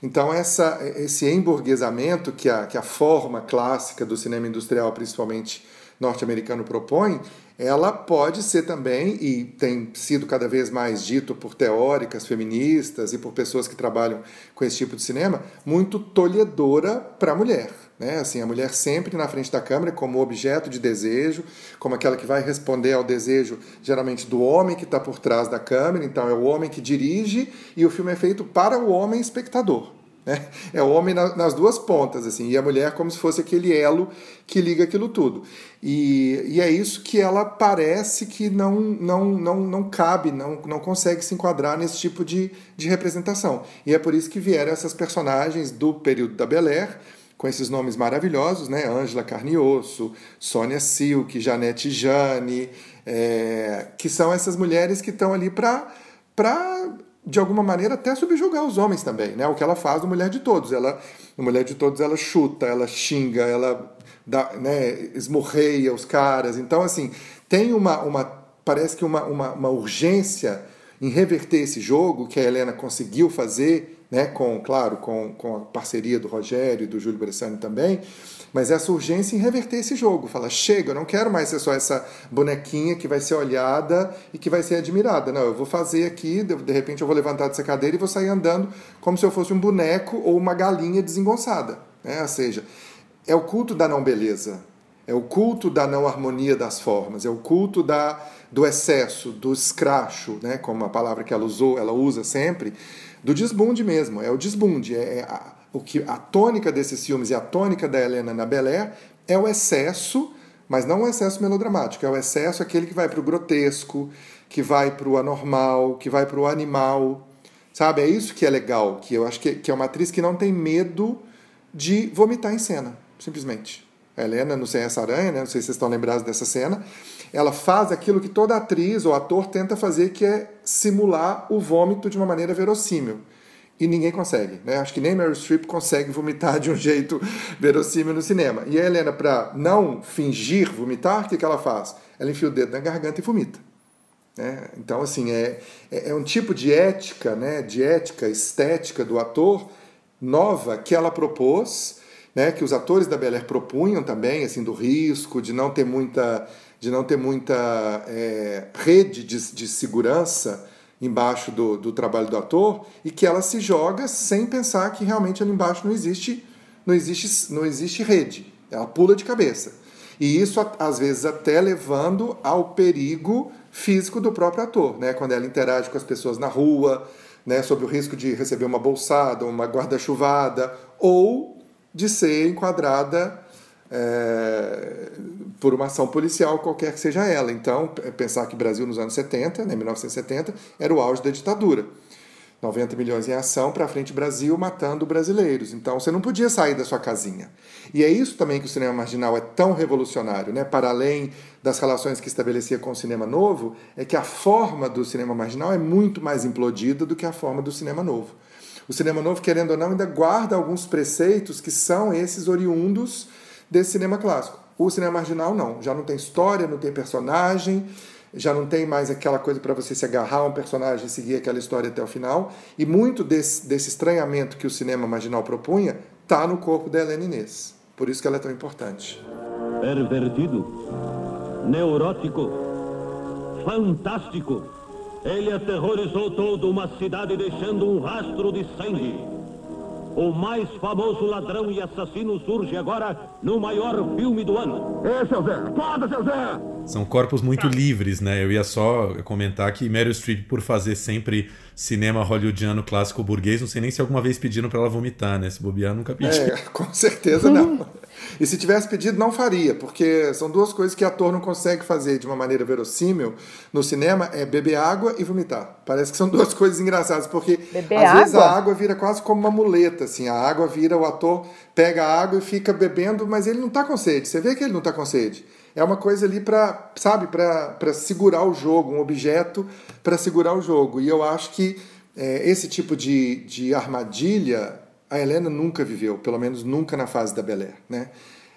Então, essa, esse emburguesamento que a, que a forma clássica do cinema industrial, principalmente norte-americano, propõe, ela pode ser também, e tem sido cada vez mais dito por teóricas feministas e por pessoas que trabalham com esse tipo de cinema, muito tolhedora para a mulher. Né? Assim, a mulher sempre na frente da câmera como objeto de desejo, como aquela que vai responder ao desejo geralmente do homem que está por trás da câmera. Então é o homem que dirige e o filme é feito para o homem espectador. Né? É o homem na, nas duas pontas, assim, e a mulher como se fosse aquele elo que liga aquilo tudo. E, e é isso que ela parece que não, não, não, não cabe, não, não consegue se enquadrar nesse tipo de, de representação. E é por isso que vieram essas personagens do período da Bel Air, com esses nomes maravilhosos, né? Ângela Carniosso, Sônia Silk, Janete Jane, é, que são essas mulheres que estão ali para de alguma maneira até subjugar os homens também, né? O que ela faz no Mulher de Todos, ela no Mulher de Todos ela chuta, ela xinga, ela dá, né, esmorreia os caras. Então assim tem uma, uma parece que uma, uma, uma urgência em reverter esse jogo que a Helena conseguiu fazer, né? Com claro com, com a parceria do Rogério e do Júlio Bressani também mas essa urgência em reverter esse jogo. Fala, chega, eu não quero mais ser só essa bonequinha que vai ser olhada e que vai ser admirada. Não, eu vou fazer aqui, de repente eu vou levantar dessa cadeira e vou sair andando como se eu fosse um boneco ou uma galinha desengonçada. Né? Ou seja, é o culto da não beleza, é o culto da não harmonia das formas, é o culto da, do excesso, do escracho, né? como a palavra que ela usou, ela usa sempre, do desbunde mesmo, é o desbunde, é, é o que a tônica desses filmes e a tônica da Helena na Bel Air é o excesso, mas não o excesso melodramático, é o excesso aquele que vai para o grotesco, que vai para o anormal, que vai para o animal, sabe? É isso que é legal, que eu acho que, que é uma atriz que não tem medo de vomitar em cena, simplesmente. A Helena no Sem Essa Aranha, né? não sei se vocês estão lembrados dessa cena, ela faz aquilo que toda atriz ou ator tenta fazer, que é simular o vômito de uma maneira verossímil e ninguém consegue. Né? Acho que nem Meryl Streep consegue vomitar de um jeito verossímil no cinema. E a Helena, para não fingir vomitar, o que, que ela faz? Ela enfia o dedo na garganta e vomita. Né? Então, assim, é, é, é um tipo de ética, né? de ética estética do ator nova que ela propôs, né? que os atores da Bel Air propunham também, assim, do risco, de não ter muita, de não ter muita é, rede de, de segurança embaixo do, do trabalho do ator e que ela se joga sem pensar que realmente ali embaixo não existe, não existe, não existe rede. Ela pula de cabeça. E isso, às vezes, até levando ao perigo físico do próprio ator, né? quando ela interage com as pessoas na rua, né? sob o risco de receber uma bolsada, uma guarda-chuvada, ou de ser enquadrada é, por uma ação policial, qualquer que seja ela. Então, pensar que Brasil nos anos 70, né, 1970, era o auge da ditadura. 90 milhões em ação para frente Brasil matando brasileiros. Então você não podia sair da sua casinha. E é isso também que o cinema marginal é tão revolucionário, né? Para além das relações que estabelecia com o cinema novo, é que a forma do cinema marginal é muito mais implodida do que a forma do cinema novo. O cinema novo, querendo ou não, ainda guarda alguns preceitos que são esses oriundos desse cinema clássico. O cinema marginal não, já não tem história, não tem personagem, já não tem mais aquela coisa para você se agarrar a um personagem e seguir aquela história até o final. E muito desse, desse estranhamento que o cinema marginal propunha está no corpo da Helena Inês. Por isso que ela é tão importante. Pervertido, neurótico, fantástico. Ele aterrorizou toda uma cidade deixando um rastro de sangue. O mais famoso ladrão e assassino surge agora no maior filme do ano. Ê, seu Zé! Acorda, seu Zé! São corpos muito livres, né? Eu ia só comentar que Meryl Streep, por fazer sempre cinema hollywoodiano clássico burguês, não sei nem se alguma vez pediram para ela vomitar, né? Se bobear, nunca pediu. É, com certeza não. E se tivesse pedido, não faria, porque são duas coisas que ator não consegue fazer de uma maneira verossímil no cinema, é beber água e vomitar. Parece que são duas coisas engraçadas, porque beber às água? vezes a água vira quase como uma muleta, assim, a água vira, o ator pega a água e fica bebendo, mas ele não está com sede, você vê que ele não está com sede. É uma coisa ali para, sabe, para segurar o jogo, um objeto para segurar o jogo. E eu acho que é, esse tipo de, de armadilha a Helena nunca viveu, pelo menos nunca na fase da Bel né?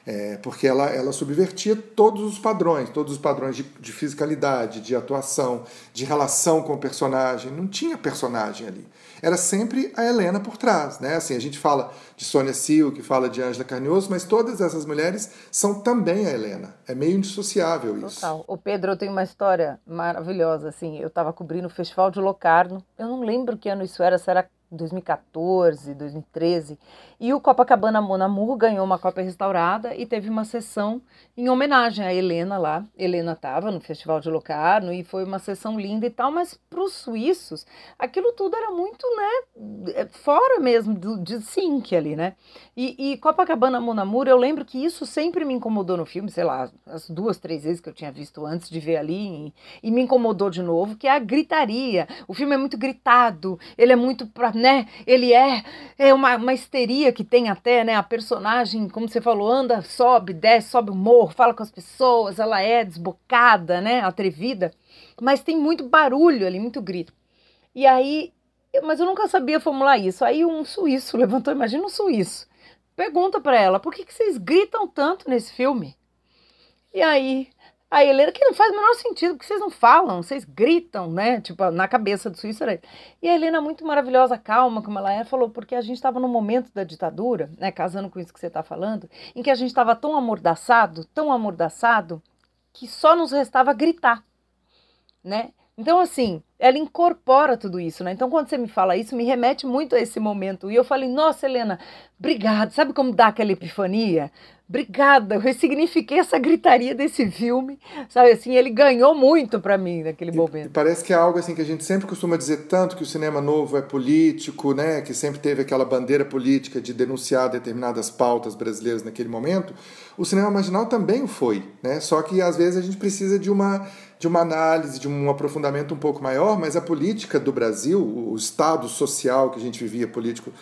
É, porque ela, ela subvertia todos os padrões, todos os padrões de, de fisicalidade, de atuação, de relação com o personagem. Não tinha personagem ali. Era sempre a Helena por trás. Né? Assim, a gente fala de Sônia Silk, fala de Angela Carnioso, mas todas essas mulheres são também a Helena. É meio indissociável isso. Total. O Pedro, tenho uma história maravilhosa. Assim, eu estava cobrindo o Festival de Locarno. Eu não lembro que ano isso era, se era 2014, 2013, e o Copacabana Monamur ganhou uma cópia restaurada e teve uma sessão em homenagem a Helena lá. Helena estava no Festival de Locarno e foi uma sessão linda e tal, mas para para os suíços, aquilo tudo era muito, né, é, fora mesmo do, de sync ali, né? E, e Copacabana Monamur, eu lembro que isso sempre me incomodou no filme, sei lá, as duas, três vezes que eu tinha visto antes de ver ali, e, e me incomodou de novo, que é a gritaria. O filme é muito gritado, ele é muito, pra, né, ele é, é uma, uma histeria que tem até, né, a personagem, como você falou, anda, sobe, desce, sobe o morro, fala com as pessoas, ela é desbocada, né, atrevida, mas tem muito barulho ali, muito grito. E aí, mas eu nunca sabia formular isso. Aí um suíço levantou, imagina um suíço, pergunta para ela, por que, que vocês gritam tanto nesse filme? E aí, a Helena, que não faz o menor sentido, porque vocês não falam, vocês gritam, né? Tipo, na cabeça do suíço E a Helena, muito maravilhosa, calma como ela é, falou, porque a gente estava no momento da ditadura, né? Casando com isso que você está falando, em que a gente estava tão amordaçado, tão amordaçado, que só nos restava gritar, né? Então, assim, ela incorpora tudo isso, né? Então, quando você me fala isso, me remete muito a esse momento. E eu falei, nossa, Helena, obrigada. Sabe como dá aquela epifania? Obrigada, eu ressignifiquei essa gritaria desse filme, sabe assim, ele ganhou muito para mim naquele momento. E parece que é algo assim que a gente sempre costuma dizer tanto que o cinema novo é político, né, que sempre teve aquela bandeira política de denunciar determinadas pautas brasileiras naquele momento. O cinema marginal também foi, né? Só que às vezes a gente precisa de uma de uma análise, de um aprofundamento um pouco maior, mas a política do Brasil, o estado social que a gente vivia político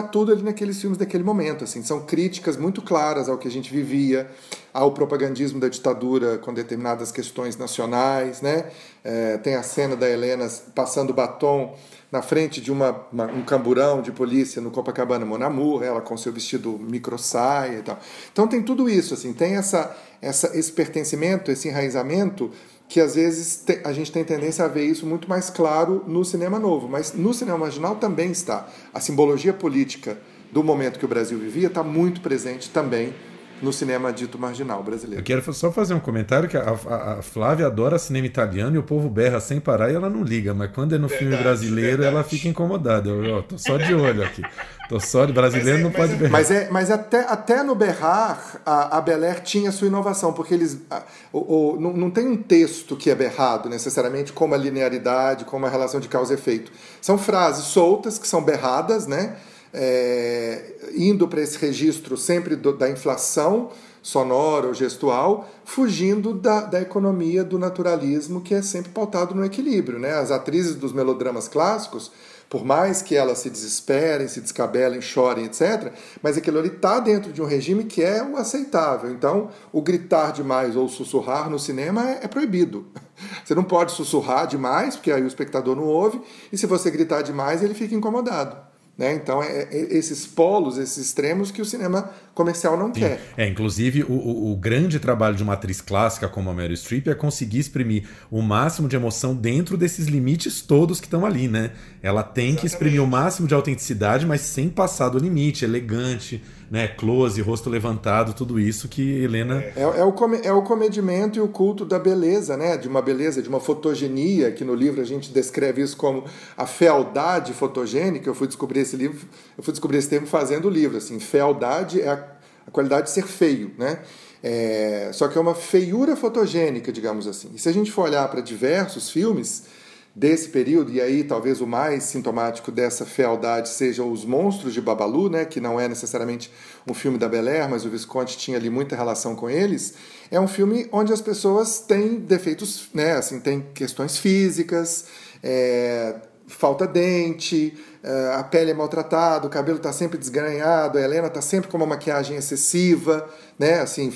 tá tudo ali naqueles filmes daquele momento, assim, são críticas muito claras ao que a gente vivia, ao propagandismo da ditadura com determinadas questões nacionais, né? É, tem a cena da Helena passando batom na frente de uma, uma, um camburão de polícia no Copacabana Monamur, ela com seu vestido micro saia e tal. Então tem tudo isso, assim, tem essa, essa esse pertencimento, esse enraizamento que às vezes a gente tem tendência a ver isso muito mais claro no cinema novo, mas no cinema marginal também está. A simbologia política do momento que o Brasil vivia está muito presente também no cinema dito marginal brasileiro. Eu quero só fazer um comentário que a, a, a, Flávia adora cinema italiano e o povo berra sem parar e ela não liga, mas quando é no verdade, filme brasileiro verdade. ela fica incomodada. Eu, eu tô só de olho aqui. Tô só de brasileiro, é, não pode é, berrar. Mas, é, mas até, até no berrar, a, a Bel Air tinha sua inovação, porque eles. A, o, o, não, não tem um texto que é berrado necessariamente, como a linearidade, como a relação de causa e efeito. São frases soltas que são berradas, né? É, indo para esse registro sempre do, da inflação sonora ou gestual, fugindo da, da economia do naturalismo, que é sempre pautado no equilíbrio. Né? As atrizes dos melodramas clássicos por mais que elas se desesperem, se descabelem, chorem, etc., mas aquilo ali está dentro de um regime que é o aceitável. Então, o gritar demais ou sussurrar no cinema é, é proibido. Você não pode sussurrar demais, porque aí o espectador não ouve, e se você gritar demais, ele fica incomodado. Né? Então, é, é, esses polos, esses extremos que o cinema comercial não Sim. quer. É, inclusive, o, o, o, grande trabalho de uma atriz clássica como a Meryl Streep é conseguir exprimir o máximo de emoção dentro desses limites todos que estão ali, né? Ela tem Exatamente. que exprimir o máximo de autenticidade, mas sem passar do limite, elegante, né, close, rosto levantado, tudo isso que Helena. É, é, o, com, é o comedimento e o culto da beleza, né? De uma beleza, de uma fotogenia, que no livro a gente descreve isso como a fealdade fotogênica. Eu fui descobrir esse livro, eu fui descobrir esse termo fazendo o livro. Assim, fealdade é a, a qualidade de ser feio, né? É, só que é uma feiura fotogênica, digamos assim. E se a gente for olhar para diversos filmes desse período, e aí talvez o mais sintomático dessa fealdade sejam os monstros de Babalu, né, que não é necessariamente um filme da Bel Air, mas o Visconde tinha ali muita relação com eles, é um filme onde as pessoas têm defeitos, né, assim, tem questões físicas, é, falta dente, é, a pele é maltratada, o cabelo está sempre desgranhado, a Helena está sempre com uma maquiagem excessiva, né, assim,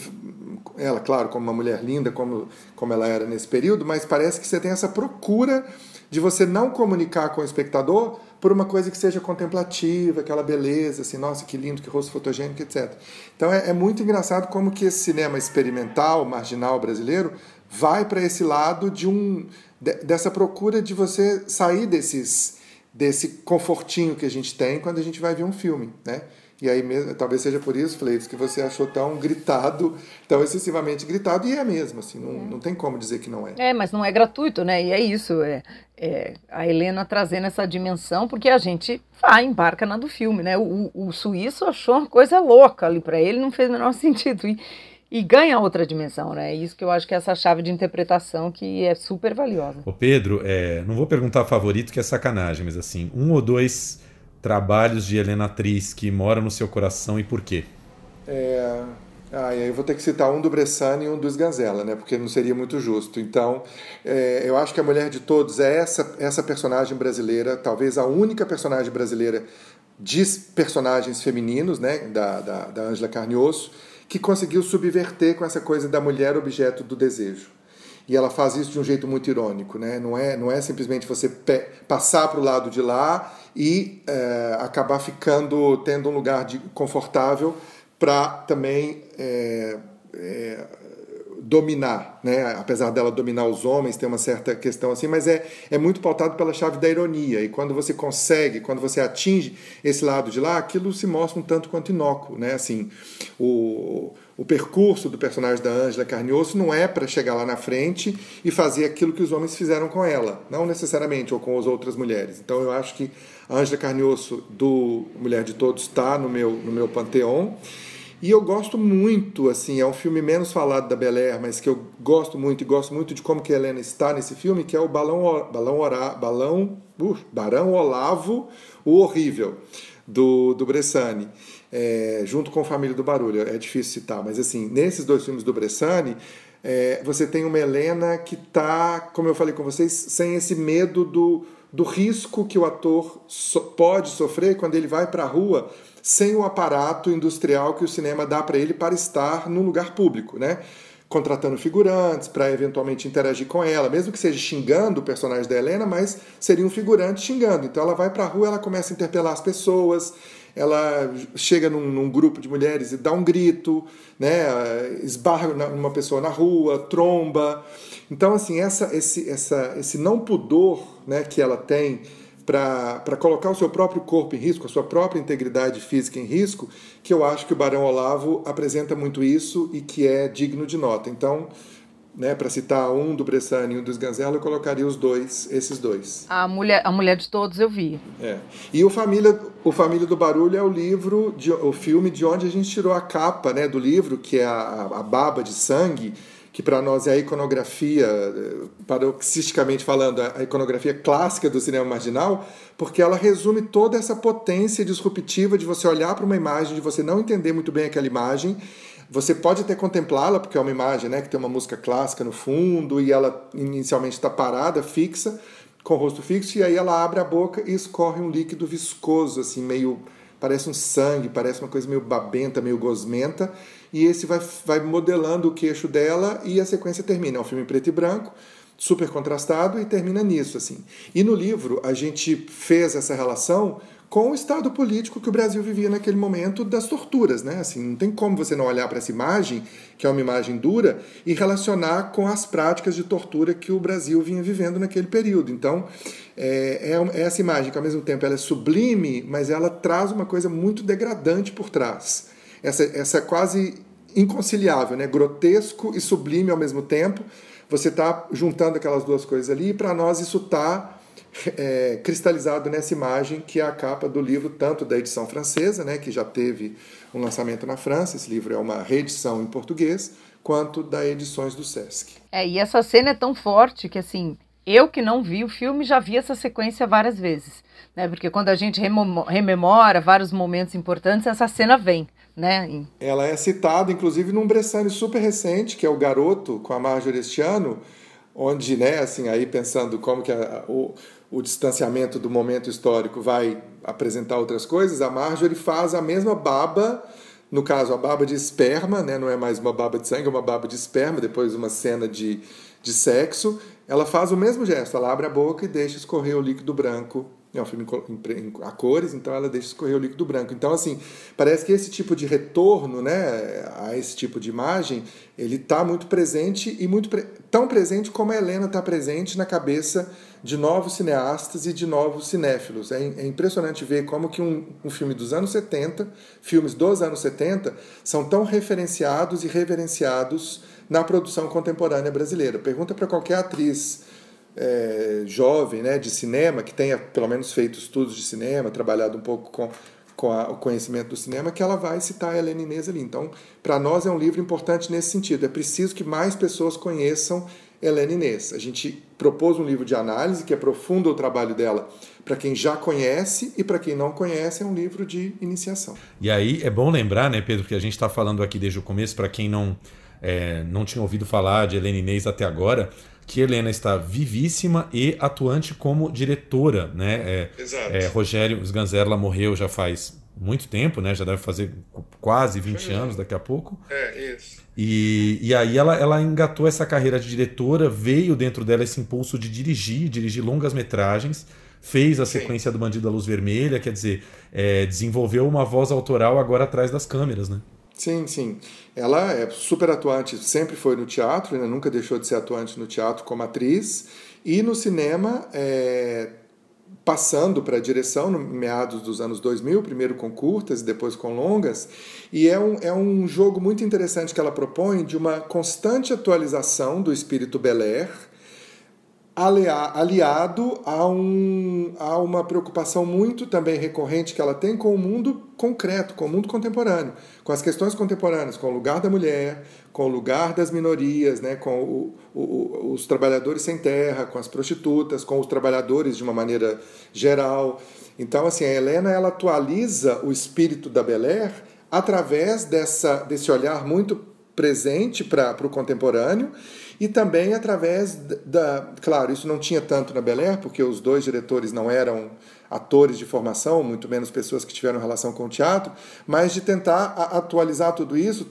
ela, claro, como uma mulher linda, como, como ela era nesse período, mas parece que você tem essa procura de você não comunicar com o espectador por uma coisa que seja contemplativa, aquela beleza, assim, nossa, que lindo, que rosto fotogênico, etc. Então é, é muito engraçado como que esse cinema experimental, marginal brasileiro, vai para esse lado de um de, dessa procura de você sair desses desse confortinho que a gente tem quando a gente vai ver um filme, né? E aí mesmo, talvez seja por isso, Fleitos, que você achou tão gritado, tão excessivamente gritado, e é mesmo, assim, não, não tem como dizer que não é. É, mas não é gratuito, né? E é isso, é, é a Helena trazendo essa dimensão, porque a gente vai, embarca na do filme, né? O, o suíço achou uma coisa louca ali para ele, não fez o menor sentido. E, e ganha outra dimensão, né? É isso que eu acho que é essa chave de interpretação que é super valiosa. Ô Pedro, é, não vou perguntar favorito, que é sacanagem, mas assim, um ou dois trabalhos de Helena Atriz que moram no seu coração e por quê? É... Ah, eu vou ter que citar um do Bressani e um do Sganzella, né? Porque não seria muito justo. Então, é, eu acho que a Mulher de Todos é essa, essa personagem brasileira, talvez a única personagem brasileira de personagens femininos, né? Da, da, da Angela Carnioso, que conseguiu subverter com essa coisa da mulher objeto do desejo. E ela faz isso de um jeito muito irônico, né? Não é, não é simplesmente você passar para o lado de lá e é, acabar ficando, tendo um lugar de, confortável para também é, é, dominar, né? apesar dela dominar os homens, tem uma certa questão assim, mas é, é muito pautado pela chave da ironia. E quando você consegue, quando você atinge esse lado de lá, aquilo se mostra um tanto quanto inócuo. Né? Assim, o, o percurso do personagem da Ângela Carnioso não é para chegar lá na frente e fazer aquilo que os homens fizeram com ela, não necessariamente, ou com as outras mulheres. Então eu acho que a Ângela Carnioso, do Mulher de Todos, está no meu, no meu panteão. E eu gosto muito, assim, é um filme menos falado da Bel Air, mas que eu gosto muito e gosto muito de como que a Helena está nesse filme, que é o Balão, Balão, Ora, Balão uh, Barão Olavo, o Horrível, do, do Bressani, é, junto com Família do Barulho. É difícil citar, mas assim, nesses dois filmes do Bressani, é, você tem uma Helena que está, como eu falei com vocês, sem esse medo do, do risco que o ator so, pode sofrer quando ele vai para a rua sem o aparato industrial que o cinema dá para ele para estar no lugar público, né? Contratando figurantes para eventualmente interagir com ela, mesmo que seja xingando o personagem da Helena, mas seria um figurante xingando. Então ela vai para a rua, ela começa a interpelar as pessoas, ela chega num, num, grupo de mulheres e dá um grito, né, esbarra numa pessoa na rua, tromba. Então, assim, essa, esse, essa, esse não pudor né, que ela tem para colocar o seu próprio corpo em risco, a sua própria integridade física em risco, que eu acho que o Barão Olavo apresenta muito isso e que é digno de nota. Então, né, para citar um do Bressani e um do Sganzella, eu colocaria os dois, esses dois. A mulher, a mulher de todos eu vi. É. E o Família, o Família do Barulho é o livro, de, o filme de onde a gente tirou a capa, né, do livro, que é a, a baba de sangue, que para nós é a iconografia, paroxisticamente falando, a iconografia clássica do cinema marginal, porque ela resume toda essa potência disruptiva de você olhar para uma imagem, de você não entender muito bem aquela imagem você pode até contemplá-la, porque é uma imagem né, que tem uma música clássica no fundo e ela inicialmente está parada, fixa, com o rosto fixo, e aí ela abre a boca e escorre um líquido viscoso, assim, meio. parece um sangue, parece uma coisa meio babenta, meio gosmenta, e esse vai, vai modelando o queixo dela e a sequência termina. É um filme preto e branco, super contrastado e termina nisso, assim. E no livro a gente fez essa relação com o estado político que o Brasil vivia naquele momento das torturas, né? Assim, não tem como você não olhar para essa imagem, que é uma imagem dura, e relacionar com as práticas de tortura que o Brasil vinha vivendo naquele período. Então, é, é, é essa imagem que ao mesmo tempo ela é sublime, mas ela traz uma coisa muito degradante por trás. Essa, essa quase inconciliável, né? Grotesco e sublime ao mesmo tempo. Você está juntando aquelas duas coisas ali, e para nós isso está é, cristalizado nessa imagem que é a capa do livro, tanto da edição francesa, né, que já teve um lançamento na França, esse livro é uma reedição em português, quanto da edições do Sesc. É, e essa cena é tão forte que, assim, eu que não vi o filme já vi essa sequência várias vezes, né, porque quando a gente rememora vários momentos importantes, essa cena vem. Né? Ela é citada, inclusive, num Bressani super recente, que é o Garoto, com a Marjorie este ano, onde, né, assim, aí pensando como que a, o, o distanciamento do momento histórico vai apresentar outras coisas, a Marjorie faz a mesma baba, no caso a baba de esperma, né? não é mais uma baba de sangue, é uma baba de esperma, depois uma cena de, de sexo, ela faz o mesmo gesto, ela abre a boca e deixa escorrer o líquido branco é um filme a cores, então ela deixa escorrer o líquido branco. Então, assim, parece que esse tipo de retorno né, a esse tipo de imagem, ele está muito presente e muito pre... tão presente como a Helena está presente na cabeça de novos cineastas e de novos cinéfilos. É, é impressionante ver como que um, um, filme dos anos 70, filmes dos anos 70, são tão referenciados e reverenciados na produção contemporânea brasileira. Pergunta para qualquer atriz é, jovem né, de cinema, que tenha pelo menos feito estudos de cinema, trabalhado um pouco com, com a, o conhecimento do cinema que ela vai citar a Helena Inês ali. Então, para nós é um livro importante nesse sentido. É preciso que mais pessoas conheçam Helena Inês. A gente propôs um livro de análise que aprofunda o trabalho dela para quem já conhece e para quem não conhece é um livro de iniciação. E aí é bom lembrar, né, Pedro, que a gente está falando aqui desde o começo, para quem não, é, não tinha ouvido falar de Helena Inês até agora, que Helena está vivíssima e atuante como diretora, né? É, Exato. É, Rogério Sganzerla morreu já faz muito tempo, né? Já deve fazer quase 20 anos daqui a pouco. É, isso. E, e aí ela, ela engatou essa carreira de diretora, veio dentro dela esse impulso de dirigir, dirigir longas metragens, fez a sequência do Bandido da Luz Vermelha, quer dizer, é, desenvolveu uma voz autoral agora atrás das câmeras, né? Sim, sim. Ela é super atuante, sempre foi no teatro, né? nunca deixou de ser atuante no teatro como atriz. E no cinema, é, passando para a direção, no meados dos anos 2000, primeiro com curtas e depois com longas. E é um, é um jogo muito interessante que ela propõe de uma constante atualização do espírito Bel Air, aliado a, um, a uma preocupação muito também recorrente que ela tem com o mundo concreto, com o mundo contemporâneo, com as questões contemporâneas, com o lugar da mulher, com o lugar das minorias, né, com o, o, os trabalhadores sem terra, com as prostitutas, com os trabalhadores de uma maneira geral. Então, assim, a Helena ela atualiza o espírito da Bel Air através dessa, desse olhar muito presente para o contemporâneo e também através da. Claro, isso não tinha tanto na Bel Air, porque os dois diretores não eram atores de formação, muito menos pessoas que tiveram relação com o teatro, mas de tentar atualizar tudo isso,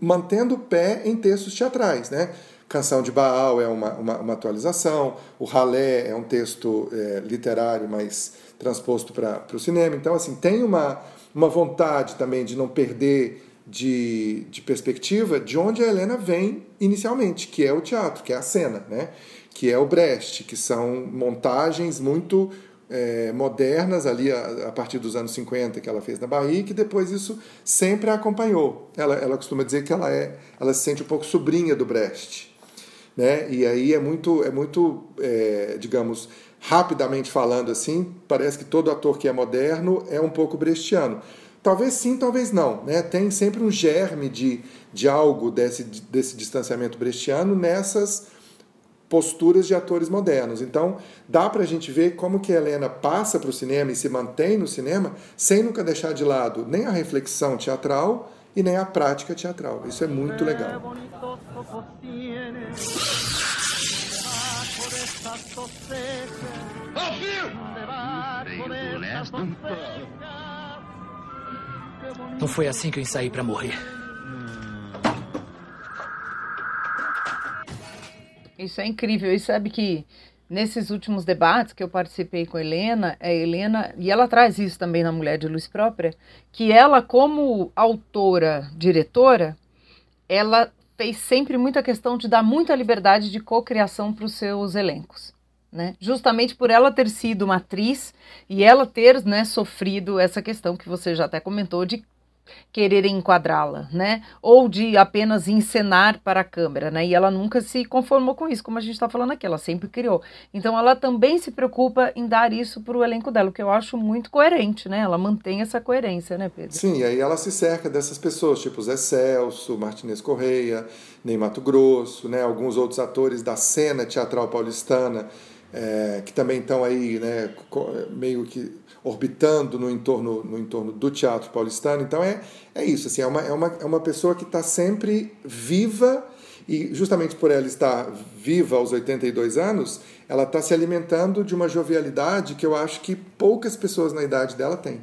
mantendo o pé em textos teatrais. Né? Canção de Baal é uma, uma, uma atualização, o Ralé é um texto é, literário, mas transposto para o cinema. Então, assim, tem uma, uma vontade também de não perder de, de perspectiva de onde a Helena vem inicialmente, que é o teatro, que é a cena, né? que é o Brecht, que são montagens muito é, modernas ali a, a, partir dos anos 50 que ela fez na Bahia e que depois isso sempre a acompanhou. Ela, ela costuma dizer que ela é, ela se sente um pouco sobrinha do Brecht, né? E aí é muito, é muito, é, digamos, rapidamente falando assim, parece que todo ator que é moderno é um pouco brechtiano. Talvez sim, talvez não. Né? Tem sempre um germe de, de algo desse, desse distanciamento brechtiano nessas posturas de atores modernos. Então, dá para a gente ver como que a Helena passa para o cinema e se mantém no cinema sem nunca deixar de lado nem a reflexão teatral e nem a prática teatral. Isso é muito legal. Não foi assim que eu ensaiei para morrer. Isso é incrível. E sabe que nesses últimos debates que eu participei com a Helena, a Helena, e ela traz isso também na Mulher de Luz Própria, que ela, como autora, diretora, ela fez sempre muita questão de dar muita liberdade de cocriação para os seus elencos né? Justamente por ela ter sido uma atriz e ela ter, né, sofrido essa questão que você já até comentou de querer enquadrá-la, né? Ou de apenas encenar para a câmera, né? E ela nunca se conformou com isso, como a gente está falando aqui, ela sempre criou. Então ela também se preocupa em dar isso para o elenco dela, o que eu acho muito coerente, né? Ela mantém essa coerência, né, Pedro? Sim, aí ela se cerca dessas pessoas, tipo Zé Celso, Martinez Correia, Ney Mato Grosso, né? Alguns outros atores da cena teatral paulistana é, que também estão aí, né, meio que orbitando no entorno, no entorno do teatro paulistano. Então é, é isso, assim, é, uma, é, uma, é uma pessoa que está sempre viva e justamente por ela estar viva aos 82 anos, ela está se alimentando de uma jovialidade que eu acho que poucas pessoas na idade dela têm.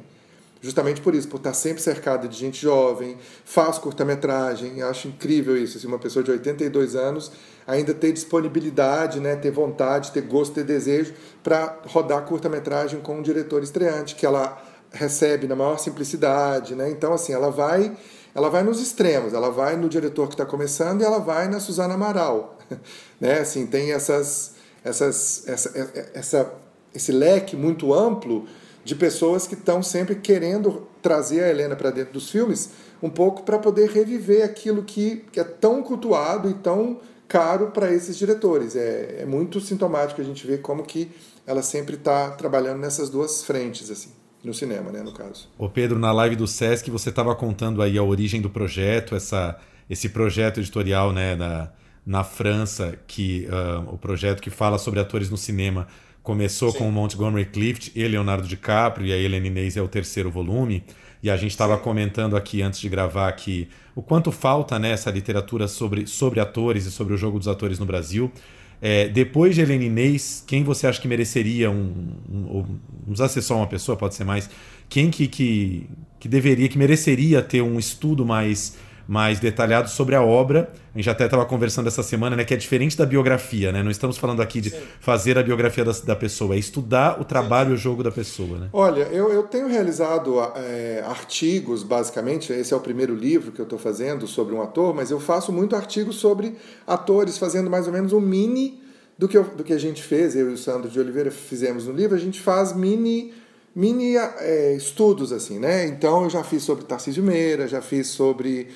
Justamente por isso, por estar sempre cercada de gente jovem, faz curta-metragem, acho incrível isso, assim, uma pessoa de 82 anos ainda ter disponibilidade, né, ter vontade, ter gosto, ter desejo para rodar curta-metragem com um diretor estreante, que ela recebe na maior simplicidade, né? Então assim, ela vai, ela vai nos extremos, ela vai no diretor que está começando e ela vai na Suzana Amaral, né? Assim, tem essas, essas, essa, essa, esse leque muito amplo de pessoas que estão sempre querendo trazer a Helena para dentro dos filmes, um pouco para poder reviver aquilo que, que é tão cultuado e tão caro para esses diretores. É, é muito sintomático a gente ver como que ela sempre está trabalhando nessas duas frentes assim. no cinema, né, no caso. Ô Pedro, na live do Sesc você estava contando aí a origem do projeto, essa, esse projeto editorial, né, da, na França, que uh, o projeto que fala sobre atores no cinema começou Sim. com o Montgomery Clift e Leonardo DiCaprio, e a Helena Inês é o terceiro volume. E a gente estava comentando aqui antes de gravar que o quanto falta né, literatura sobre, sobre atores e sobre o jogo dos atores no Brasil. É, depois de Helena Inês, quem você acha que mereceria um, um, um não ser só uma pessoa, pode ser mais, quem que, que, que deveria, que mereceria ter um estudo mais mais detalhado sobre a obra. A gente até estava conversando essa semana, né, que é diferente da biografia, né? Não estamos falando aqui de Sim. fazer a biografia da, da, pessoa, é estudar o trabalho e o jogo da pessoa, né? Olha, eu, eu tenho realizado é, artigos, basicamente, esse é o primeiro livro que eu estou fazendo sobre um ator, mas eu faço muito artigos sobre atores, fazendo mais ou menos um mini do que, eu, do que a gente fez, eu e o Sandro de Oliveira fizemos no livro, a gente faz mini mini é, estudos assim, né? Então eu já fiz sobre Tarcísio Meira, já fiz sobre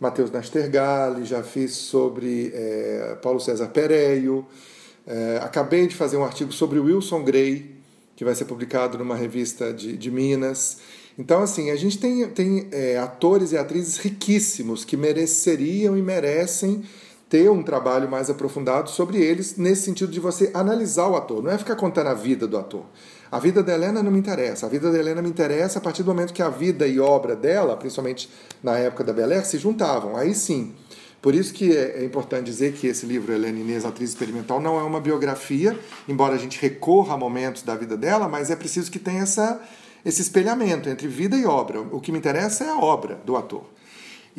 Matheus Nastergalli, já fiz sobre é, Paulo César Pereio, é, acabei de fazer um artigo sobre Wilson Gray, que vai ser publicado numa revista de, de Minas. Então, assim, a gente tem, tem é, atores e atrizes riquíssimos que mereceriam e merecem ter um trabalho mais aprofundado sobre eles, nesse sentido de você analisar o ator, não é ficar contando a vida do ator. A vida da Helena não me interessa. A vida da Helena me interessa a partir do momento que a vida e obra dela, principalmente na época da Bel Air, se juntavam. Aí sim. Por isso que é, é importante dizer que esse livro, Helena Inês, Atriz Experimental, não é uma biografia, embora a gente recorra a momentos da vida dela, mas é preciso que tenha essa, esse espelhamento entre vida e obra. O que me interessa é a obra do ator.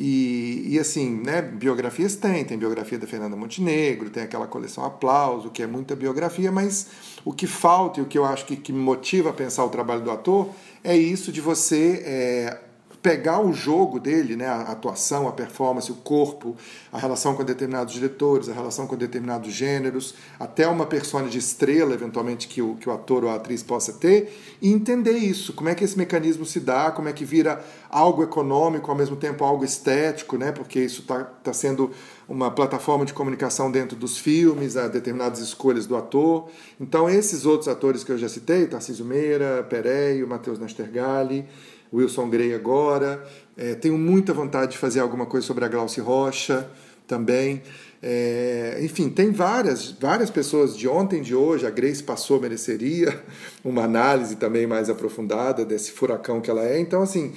E, e assim, né, biografias tem, tem biografia da Fernanda Montenegro, tem aquela coleção Aplauso, que é muita biografia, mas o que falta e o que eu acho que, que motiva a pensar o trabalho do ator é isso de você é, pegar o jogo dele, né, a atuação, a performance, o corpo, a relação com determinados diretores, a relação com determinados gêneros, até uma persona de estrela, eventualmente, que o, que o ator ou a atriz possa ter, e entender isso, como é que esse mecanismo se dá, como é que vira algo econômico, ao mesmo tempo algo estético, né, porque isso está tá sendo uma plataforma de comunicação dentro dos filmes, a determinadas escolhas do ator. Então, esses outros atores que eu já citei, Tarcísio Meira, Pereio, Matheus Nastergalli, Wilson Grey agora. É, tenho muita vontade de fazer alguma coisa sobre a Glauci Rocha também. É, enfim, tem várias, várias pessoas de ontem de hoje. A Grace passou, mereceria uma análise também mais aprofundada desse furacão que ela é. Então, assim,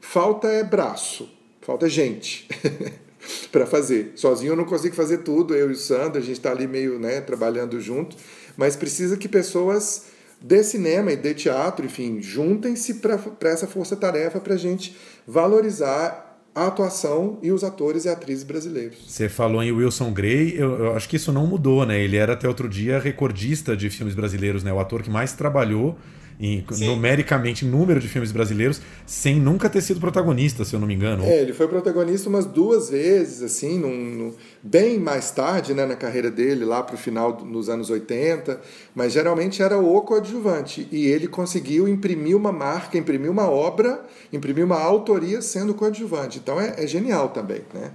falta é braço, falta gente para fazer. Sozinho eu não consigo fazer tudo. Eu e o Sandro, a gente está ali meio né, trabalhando junto, mas precisa que pessoas de cinema e de teatro, enfim, juntem-se para essa força-tarefa para a gente valorizar a atuação e os atores e atrizes brasileiros. Você falou em Wilson Gray, eu, eu, acho que isso não mudou, né? Ele era até outro dia recordista de filmes brasileiros, né? O ator que mais trabalhou em, numericamente número de filmes brasileiros, sem nunca ter sido protagonista, se eu não me engano. É, ele foi protagonista umas duas vezes, assim, num, num, bem mais tarde né, na carreira dele, lá para o final dos anos 80, mas geralmente era o coadjuvante. E ele conseguiu imprimir uma marca, imprimir uma obra, imprimir uma autoria sendo coadjuvante. Então é, é genial também. Né?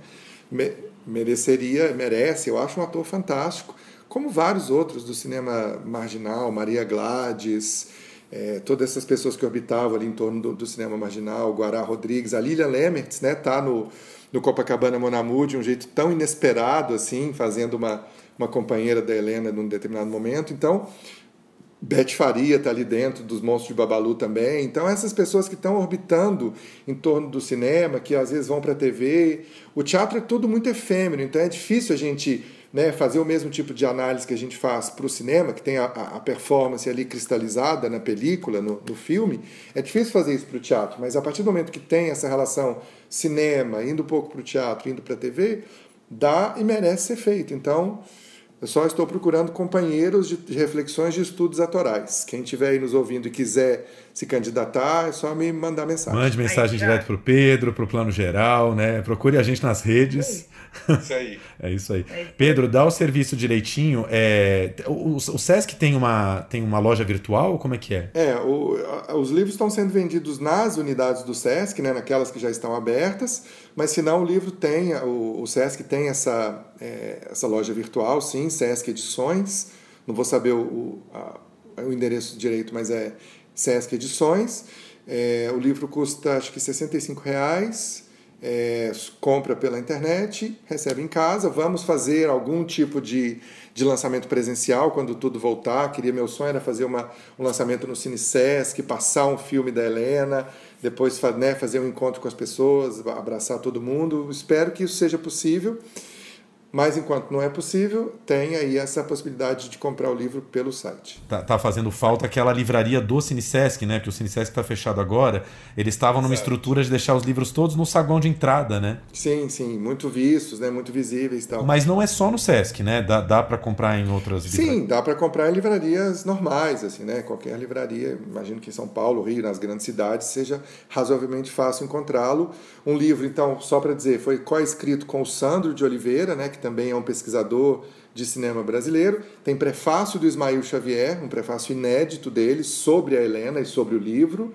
Me, mereceria, merece, eu acho um ator fantástico, como vários outros do cinema marginal, Maria Gladys é, todas essas pessoas que orbitavam ali em torno do, do cinema marginal, Guará Rodrigues, a Lilian Lemertz, né, tá no, no Copacabana Monamu de um jeito tão inesperado assim, fazendo uma, uma companheira da Helena num determinado momento. Então, Beth Faria está ali dentro dos Monstros de Babalu também. Então, essas pessoas que estão orbitando em torno do cinema, que às vezes vão para a TV. O teatro é tudo muito efêmero, então é difícil a gente né, fazer o mesmo tipo de análise que a gente faz para o cinema, que tem a, a, performance ali cristalizada na película, no, no filme, é difícil fazer isso para o teatro, mas a partir do momento que tem essa relação cinema, indo um pouco para o teatro, indo para a TV, dá e merece ser feito. Então, eu só estou procurando companheiros de, reflexões de estudos atorais. Quem estiver aí nos ouvindo e quiser se candidatar, é só me mandar mensagem. Mande mensagem direto para o Pedro, para o Plano Geral, né? Procure a gente nas redes. Isso aí. é isso aí. Pedro, dá o serviço direitinho. É, o, o, Sesc tem uma, tem uma loja virtual? Como é que é? É, o, os livros estão sendo vendidos nas unidades do Sesc, né, naquelas que já estão abertas, mas se não, o livro tem, o, o Sesc tem essa, é, essa loja virtual, sim, Sesc Edições. Não vou saber o, a, o endereço direito, mas é Sesc Edições. É, o livro custa acho que 65 reais. É, compra pela internet, recebe em casa. Vamos fazer algum tipo de, de lançamento presencial quando tudo voltar. Queria meu sonho era fazer uma, um lançamento no Cine Sesc, passar um filme da Helena, depois né, fazer um encontro com as pessoas, abraçar todo mundo. Espero que isso seja possível. Mas enquanto não é possível, tem aí essa possibilidade de comprar o livro pelo site. Tá, tá fazendo falta aquela livraria do Cinesesc, né? Porque o Cinesesc está fechado agora. Eles estavam numa estrutura de deixar os livros todos no saguão de entrada, né? Sim, sim, muito vistos, né? Muito visíveis, tal. Mas não é só no Sesc, né? Dá, dá para comprar em outras livrarias. Sim, dá para comprar em livrarias normais, assim, né? Qualquer livraria, imagino que em São Paulo, Rio, nas grandes cidades, seja razoavelmente fácil encontrá-lo. Um livro, então, só para dizer, foi co-escrito com o Sandro de Oliveira, né? Que também é um pesquisador de cinema brasileiro. Tem prefácio do Ismael Xavier, um prefácio inédito dele sobre a Helena e sobre o livro.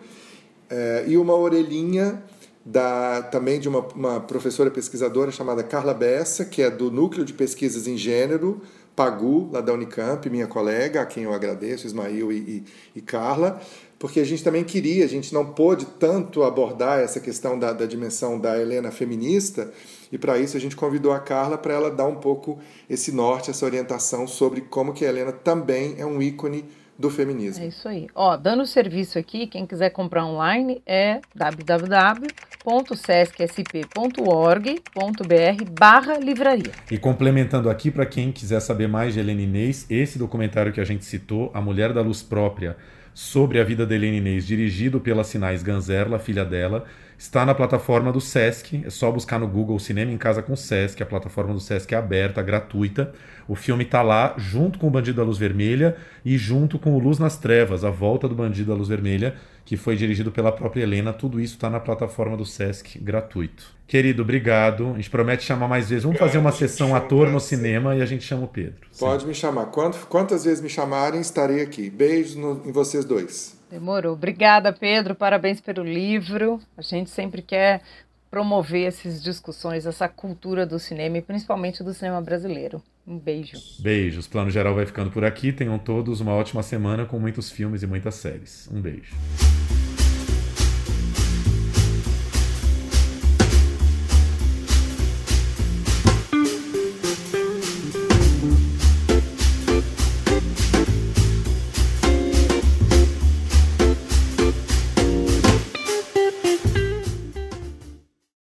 É, e uma orelhinha da, também de uma, uma, professora pesquisadora chamada Carla Bessa, que é do Núcleo de Pesquisas em Gênero, Pagu, lá da Unicamp, minha colega, a quem eu agradeço, Ismael e, e, e Carla, porque a gente também queria, a gente não pôde tanto abordar essa questão da, da dimensão da Helena feminista, e para isso a gente convidou a Carla para ela dar um pouco esse norte, essa orientação sobre como que a Helena também é um ícone do feminismo. É isso aí. Ó, dando o serviço aqui, quem quiser comprar online é www.sescsp.org.br barra livraria. E complementando aqui, para quem quiser saber mais de Helena Inês, esse documentário que a gente citou, A Mulher da Luz Própria, sobre a vida da Helena Inês, dirigido pela Sinais Ganzerla, filha dela, Está na plataforma do Sesc, é só buscar no Google Cinema em Casa com Sesc, a plataforma do Sesc é aberta, gratuita. O filme está lá junto com o Bandido da Luz Vermelha e junto com o Luz nas Trevas, a volta do Bandido da Luz Vermelha, que foi dirigido pela própria Helena. Tudo isso está na plataforma do Sesc, gratuito. Querido, obrigado. A gente promete chamar mais vezes. Vamos fazer uma sessão ator no cinema e a gente chama o Pedro. Pode Sim. me chamar. Quantas vezes me chamarem, estarei aqui. Beijos no, em vocês dois. Demorou. Obrigada, Pedro. Parabéns pelo livro. A gente sempre quer promover essas discussões, essa cultura do cinema e principalmente do cinema brasileiro. Um beijo. Beijos. Plano Geral vai ficando por aqui. Tenham todos uma ótima semana com muitos filmes e muitas séries. Um beijo.